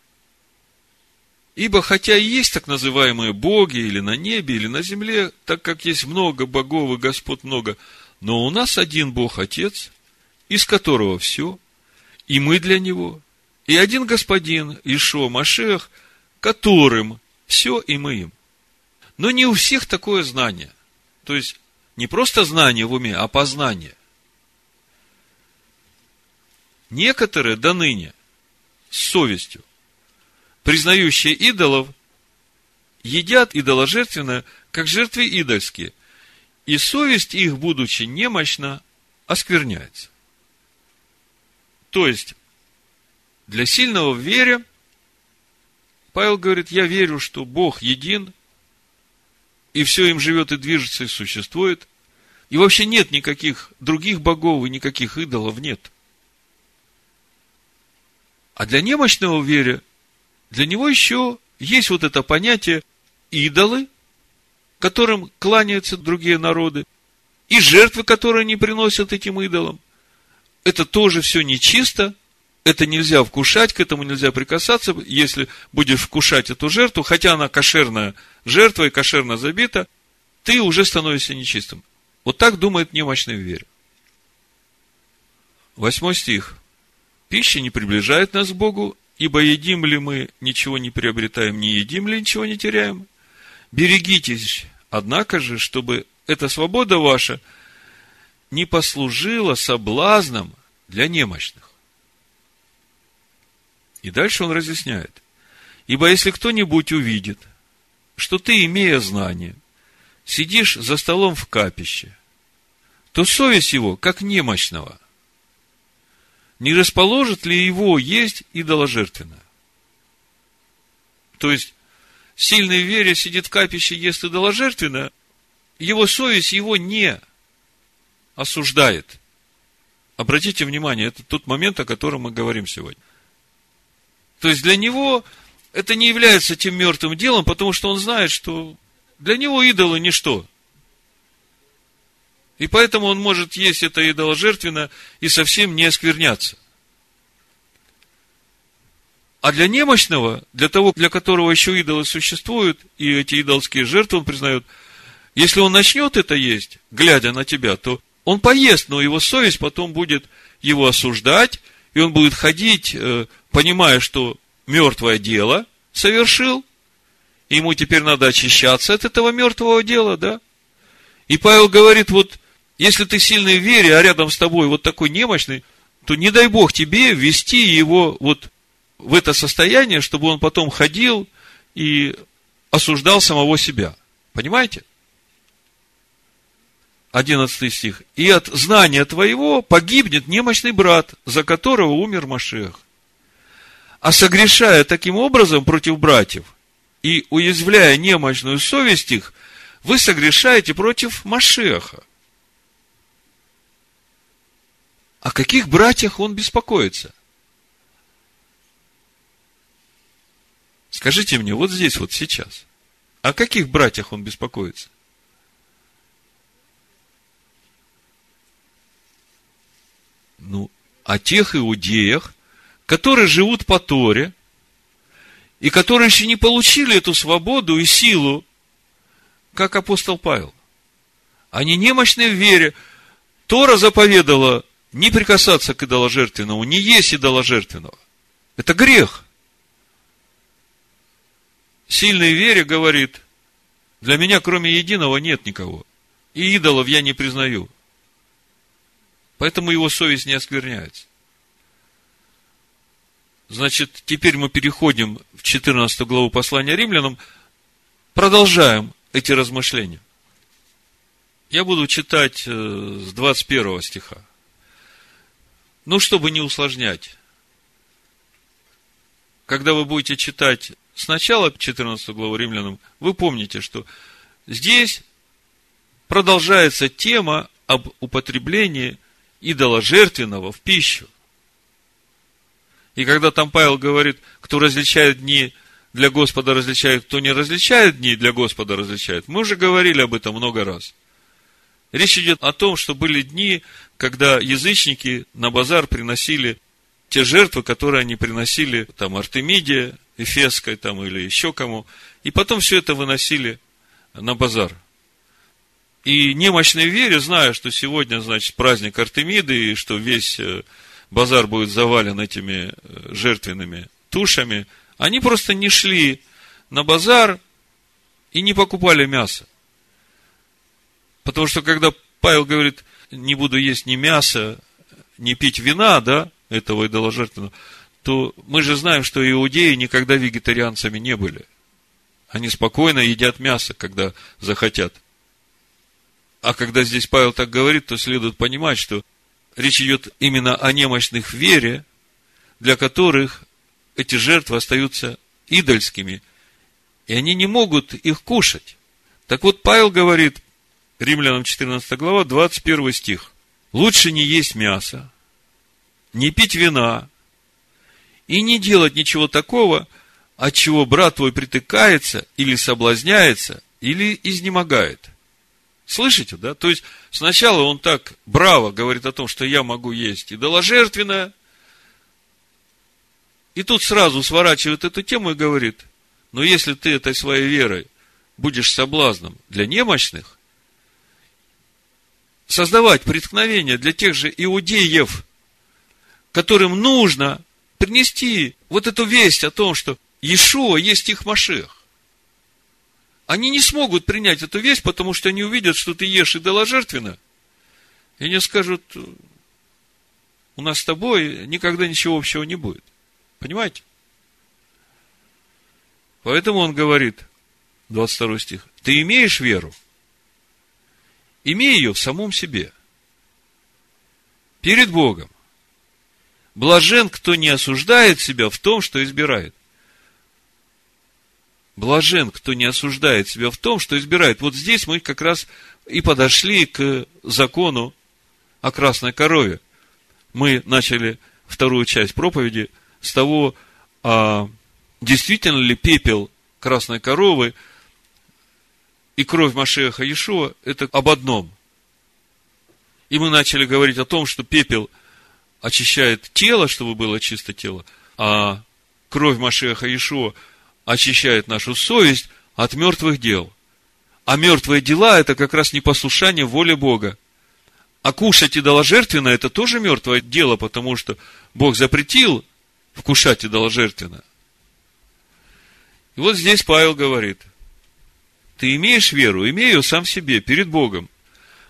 Ибо хотя и есть так называемые боги или на небе, или на земле, так как есть много богов и господ много, но у нас один Бог Отец, из которого все, и мы для Него, и один Господин, Ишо Машех, которым все и мы им. Но не у всех такое знание. То есть, не просто знание в уме, а познание. Некоторые до ныне с совестью признающие идолов, едят идоложертвенное, как жертвы идольские, и совесть их, будучи немощна, оскверняется. То есть, для сильного в вере, Павел говорит, я верю, что Бог един, и все им живет и движется, и существует, и вообще нет никаких других богов и никаких идолов нет. А для немощного в вере для него еще есть вот это понятие идолы, которым кланяются другие народы, и жертвы, которые они приносят этим идолам. Это тоже все нечисто, это нельзя вкушать, к этому нельзя прикасаться. Если будешь вкушать эту жертву, хотя она кошерная жертва и кошерно забита, ты уже становишься нечистым. Вот так думает немощный в вере. Восьмой стих. Пища не приближает нас к Богу, Ибо едим ли мы, ничего не приобретаем, не едим ли, ничего не теряем. Берегитесь, однако же, чтобы эта свобода ваша не послужила соблазном для немощных. И дальше он разъясняет. Ибо если кто-нибудь увидит, что ты, имея знание, сидишь за столом в капище, то совесть его, как немощного, не расположит ли его есть идоложертвенное? То есть, сильный в вере сидит в капище, ест идоложертвенное, его совесть его не осуждает. Обратите внимание, это тот момент, о котором мы говорим сегодня. То есть, для него это не является тем мертвым делом, потому что он знает, что для него идолы ничто. И поэтому он может есть это идоложертвенно и совсем не оскверняться. А для немощного, для того, для которого еще идолы существуют, и эти идолские жертвы он признает, если он начнет это есть, глядя на тебя, то он поест, но его совесть потом будет его осуждать, и он будет ходить, э, понимая, что мертвое дело совершил, ему теперь надо очищаться от этого мертвого дела, да? И Павел говорит, вот если ты сильный в вере, а рядом с тобой вот такой немощный, то не дай Бог тебе ввести его вот в это состояние, чтобы он потом ходил и осуждал самого себя. Понимаете? Одиннадцатый стих. «И от знания твоего погибнет немощный брат, за которого умер Машех. А согрешая таким образом против братьев и уязвляя немощную совесть их, вы согрешаете против Машеха. О каких братьях он беспокоится? Скажите мне, вот здесь, вот сейчас, о каких братьях он беспокоится? Ну, о тех иудеях, которые живут по Торе, и которые еще не получили эту свободу и силу, как апостол Павел. Они немощны в вере. Тора заповедала не прикасаться к идоложертвенному, не есть идоложертвенного. Это грех. Сильный в вере говорит, для меня кроме единого нет никого. И идолов я не признаю. Поэтому его совесть не оскверняется. Значит, теперь мы переходим в 14 главу послания римлянам, продолжаем эти размышления. Я буду читать э, с 21 стиха. Ну, чтобы не усложнять. Когда вы будете читать сначала 14 главу римлянам, вы помните, что здесь продолжается тема об употреблении идоложертвенного в пищу. И когда там Павел говорит, кто различает дни для Господа различает, кто не различает дни для Господа различает, мы уже говорили об этом много раз. Речь идет о том, что были дни, когда язычники на базар приносили те жертвы, которые они приносили там Артемиде, Эфесской там или еще кому, и потом все это выносили на базар. И немощной вере, зная, что сегодня, значит, праздник Артемиды, и что весь э, базар будет завален этими э, жертвенными тушами, они просто не шли на базар и не покупали мясо. Потому что когда Павел говорит, не буду есть ни мяса, ни пить вина, да, этого идоложертвенного, то мы же знаем, что иудеи никогда вегетарианцами не были. Они спокойно едят мясо, когда захотят. А когда здесь Павел так говорит, то следует понимать, что речь идет именно о немощных в вере, для которых эти жертвы остаются идольскими, и они не могут их кушать. Так вот, Павел говорит, Римлянам 14 глава, 21 стих. Лучше не есть мясо, не пить вина и не делать ничего такого, от чего брат твой притыкается или соблазняется, или изнемогает. Слышите, да? То есть, сначала он так браво говорит о том, что я могу есть идоложертвенное, и тут сразу сворачивает эту тему и говорит, но если ты этой своей верой будешь соблазном для немощных, создавать преткновение для тех же иудеев, которым нужно принести вот эту весть о том, что Иешуа есть их Машех. Они не смогут принять эту весть, потому что они увидят, что ты ешь идоложертвенно, и они скажут, у нас с тобой никогда ничего общего не будет. Понимаете? Поэтому он говорит, 22 стих, ты имеешь веру? Имей ее в самом себе. Перед Богом. Блажен, кто не осуждает себя в том, что избирает. Блажен, кто не осуждает себя в том, что избирает. Вот здесь мы как раз и подошли к закону о красной корове. Мы начали вторую часть проповеди с того, а действительно ли пепел красной коровы и кровь Машеха Иешуа – это об одном. И мы начали говорить о том, что пепел очищает тело, чтобы было чисто тело, а кровь Машеха Иешуа очищает нашу совесть от мертвых дел. А мертвые дела – это как раз непослушание воле Бога. А кушать идоложертвенно – это тоже мертвое дело, потому что Бог запретил вкушать идоложертвенно. И вот здесь Павел говорит, ты имеешь веру, имей ее сам себе, перед Богом.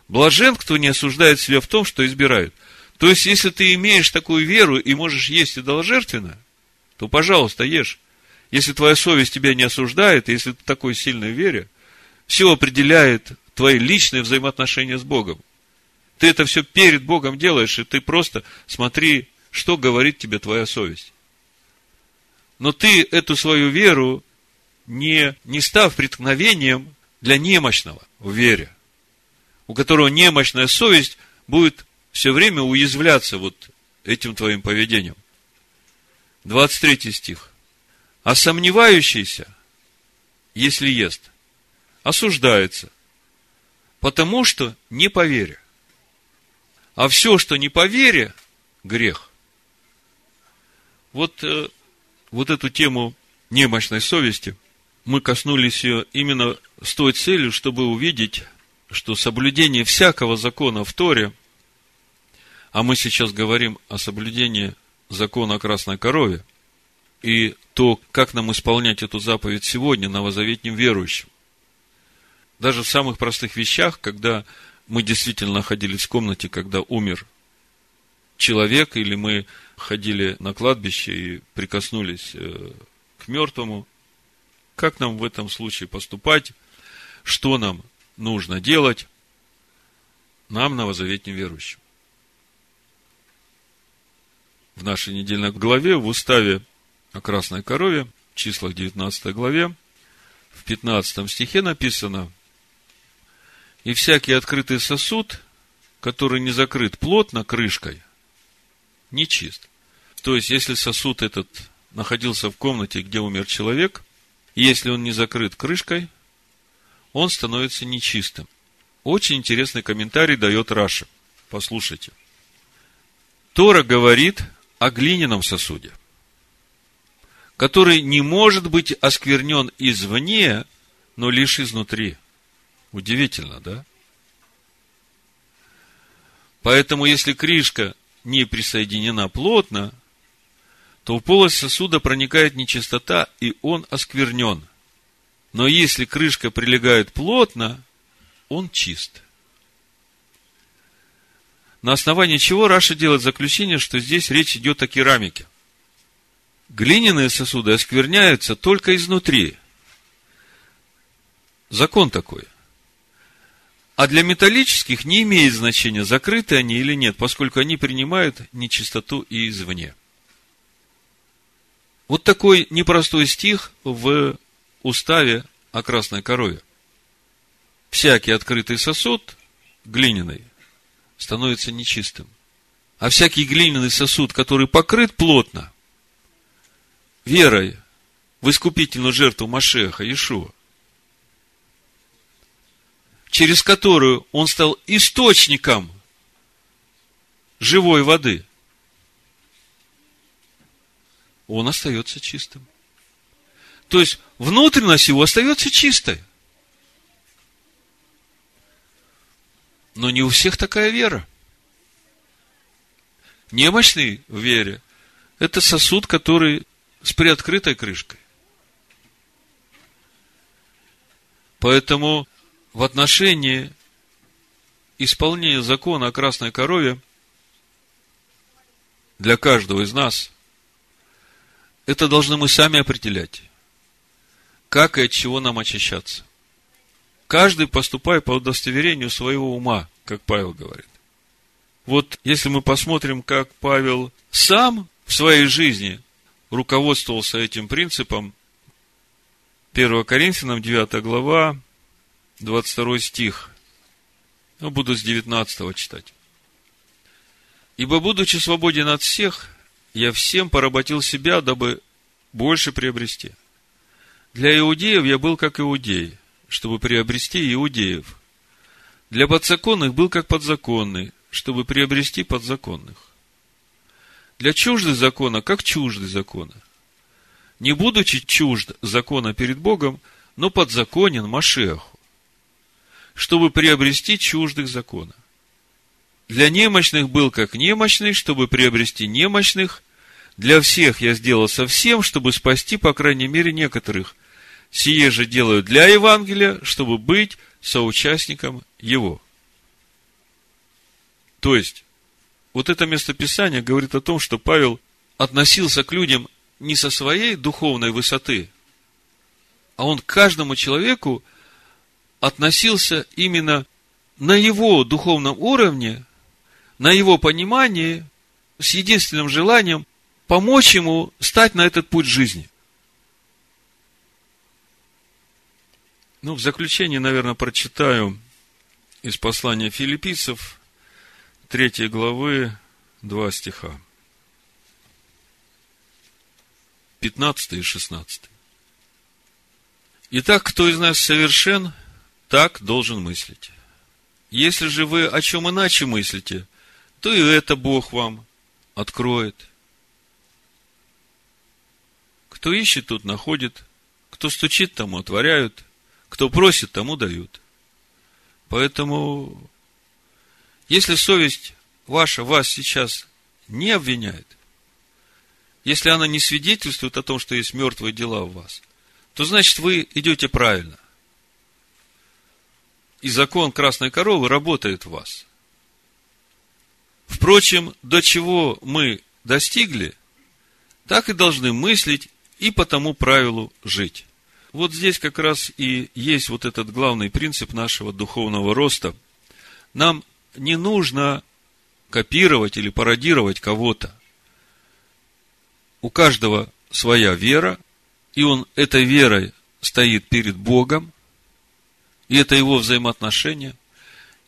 Блажен, кто не осуждает себя в том, что избирает. То есть, если ты имеешь такую веру и можешь есть идоложертвенно, то, пожалуйста, ешь. Если твоя совесть тебя не осуждает, если ты такой сильной вере, все определяет твои личные взаимоотношения с Богом. Ты это все перед Богом делаешь, и ты просто смотри, что говорит тебе твоя совесть. Но ты эту свою веру не, не став преткновением для немощного в вере, у которого немощная совесть будет все время уязвляться вот этим твоим поведением. 23 стих. А сомневающийся, если ест, осуждается, потому что не по вере. А все, что не по вере, грех. Вот, э, вот эту тему немощной совести мы коснулись ее именно с той целью, чтобы увидеть, что соблюдение всякого закона в Торе, а мы сейчас говорим о соблюдении закона о красной корове, и то, как нам исполнять эту заповедь сегодня новозаветним верующим. Даже в самых простых вещах, когда мы действительно находились в комнате, когда умер человек, или мы ходили на кладбище и прикоснулись э, к мертвому, как нам в этом случае поступать, что нам нужно делать, нам, новозаветним верующим. В нашей недельной главе, в уставе о красной корове, в числах 19 главе, в 15 стихе написано, «И всякий открытый сосуд, который не закрыт плотно крышкой, нечист». То есть, если сосуд этот находился в комнате, где умер человек, если он не закрыт крышкой, он становится нечистым. Очень интересный комментарий дает Раша. Послушайте. Тора говорит о глиняном сосуде который не может быть осквернен извне, но лишь изнутри. Удивительно, да? Поэтому, если крышка не присоединена плотно, то в полость сосуда проникает нечистота, и он осквернен. Но если крышка прилегает плотно, он чист. На основании чего Раша делает заключение, что здесь речь идет о керамике глиняные сосуды оскверняются только изнутри. Закон такой. А для металлических не имеет значения, закрыты они или нет, поскольку они принимают нечистоту и извне. Вот такой непростой стих в уставе о красной корове. Всякий открытый сосуд, глиняный, становится нечистым. А всякий глиняный сосуд, который покрыт плотно, верой в искупительную жертву Машеха Иешуа, через которую он стал источником живой воды, он остается чистым. То есть, внутренность его остается чистой. Но не у всех такая вера. Немощный в вере – это сосуд, который с приоткрытой крышкой. Поэтому в отношении исполнения закона о красной корове для каждого из нас это должны мы сами определять, как и от чего нам очищаться. Каждый поступай по удостоверению своего ума, как Павел говорит. Вот если мы посмотрим, как Павел сам в своей жизни руководствовался этим принципом. 1 Коринфянам, 9 глава, 22 стих. Ну, буду с 19 читать. «Ибо, будучи свободен от всех, я всем поработил себя, дабы больше приобрести. Для иудеев я был как иудей, чтобы приобрести иудеев. Для подзаконных был как подзаконный, чтобы приобрести подзаконных для чужды закона, как чужды закона. Не будучи чужд закона перед Богом, но подзаконен Машеху, чтобы приобрести чуждых закона. Для немощных был как немощный, чтобы приобрести немощных. Для всех я сделал совсем, чтобы спасти, по крайней мере, некоторых. Сие же делаю для Евангелия, чтобы быть соучастником его. То есть, вот это местописание говорит о том, что Павел относился к людям не со своей духовной высоты, а он к каждому человеку относился именно на его духовном уровне, на его понимании, с единственным желанием помочь ему стать на этот путь жизни. Ну, в заключение, наверное, прочитаю из послания филиппийцев, 3 главы, два стиха. 15 и 16. Итак, кто из нас совершен, так должен мыслить. Если же вы о чем иначе мыслите, то и это Бог вам откроет. Кто ищет, тот находит. Кто стучит, тому отворяют. Кто просит, тому дают. Поэтому, если совесть ваша вас сейчас не обвиняет, если она не свидетельствует о том, что есть мертвые дела в вас, то значит вы идете правильно. И закон красной коровы работает в вас. Впрочем, до чего мы достигли, так и должны мыслить и по тому правилу жить. Вот здесь как раз и есть вот этот главный принцип нашего духовного роста. Нам не нужно копировать или пародировать кого-то. У каждого своя вера, и он этой верой стоит перед Богом, и это его взаимоотношения.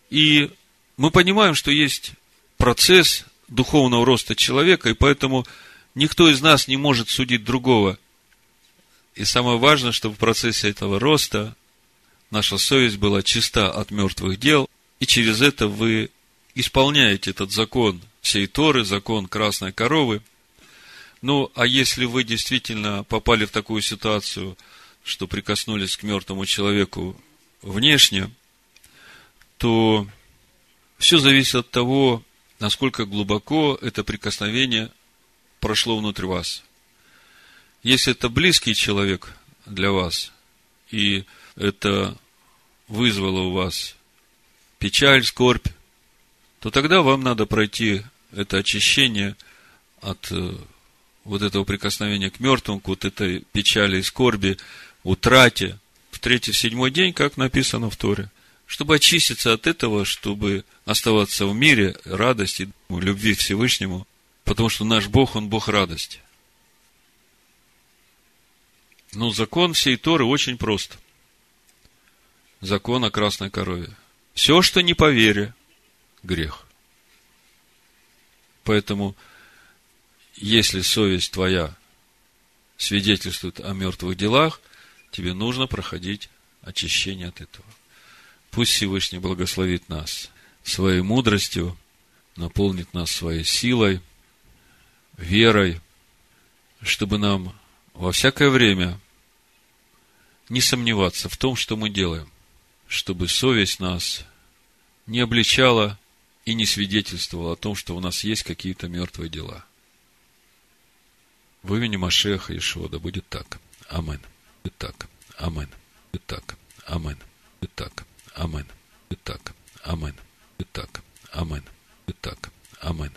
И мы понимаем, что есть процесс духовного роста человека, и поэтому никто из нас не может судить другого. И самое важное, чтобы в процессе этого роста наша совесть была чиста от мертвых дел, и через это вы исполняете этот закон всей Торы, закон красной коровы. Ну, а если вы действительно попали в такую ситуацию, что прикоснулись к мертвому человеку внешне, то все зависит от того, насколько глубоко это прикосновение прошло внутрь вас. Если это близкий человек для вас, и это вызвало у вас печаль, скорбь, то тогда вам надо пройти это очищение от э, вот этого прикосновения к мертвым, к вот этой печали и скорби, утрате в третий, седьмой день, как написано в Торе, чтобы очиститься от этого, чтобы оставаться в мире, радости, любви Всевышнему, потому что наш Бог, Он Бог радости. Но закон всей Торы очень прост. Закон о красной корове. Все, что не по вере, грех. Поэтому, если совесть твоя свидетельствует о мертвых делах, тебе нужно проходить очищение от этого. Пусть Всевышний благословит нас своей мудростью, наполнит нас своей силой, верой, чтобы нам во всякое время не сомневаться в том, что мы делаем, чтобы совесть нас не обличала и не свидетельствовала о том, что у нас есть какие-то мертвые дела. В имени Машеха Ишуа да будет так. Амен. Будет так. Амен. Будет так. Амен. Будет так. Амен. Будет так. Амен. Будет так. Амен. Будет так. Амен.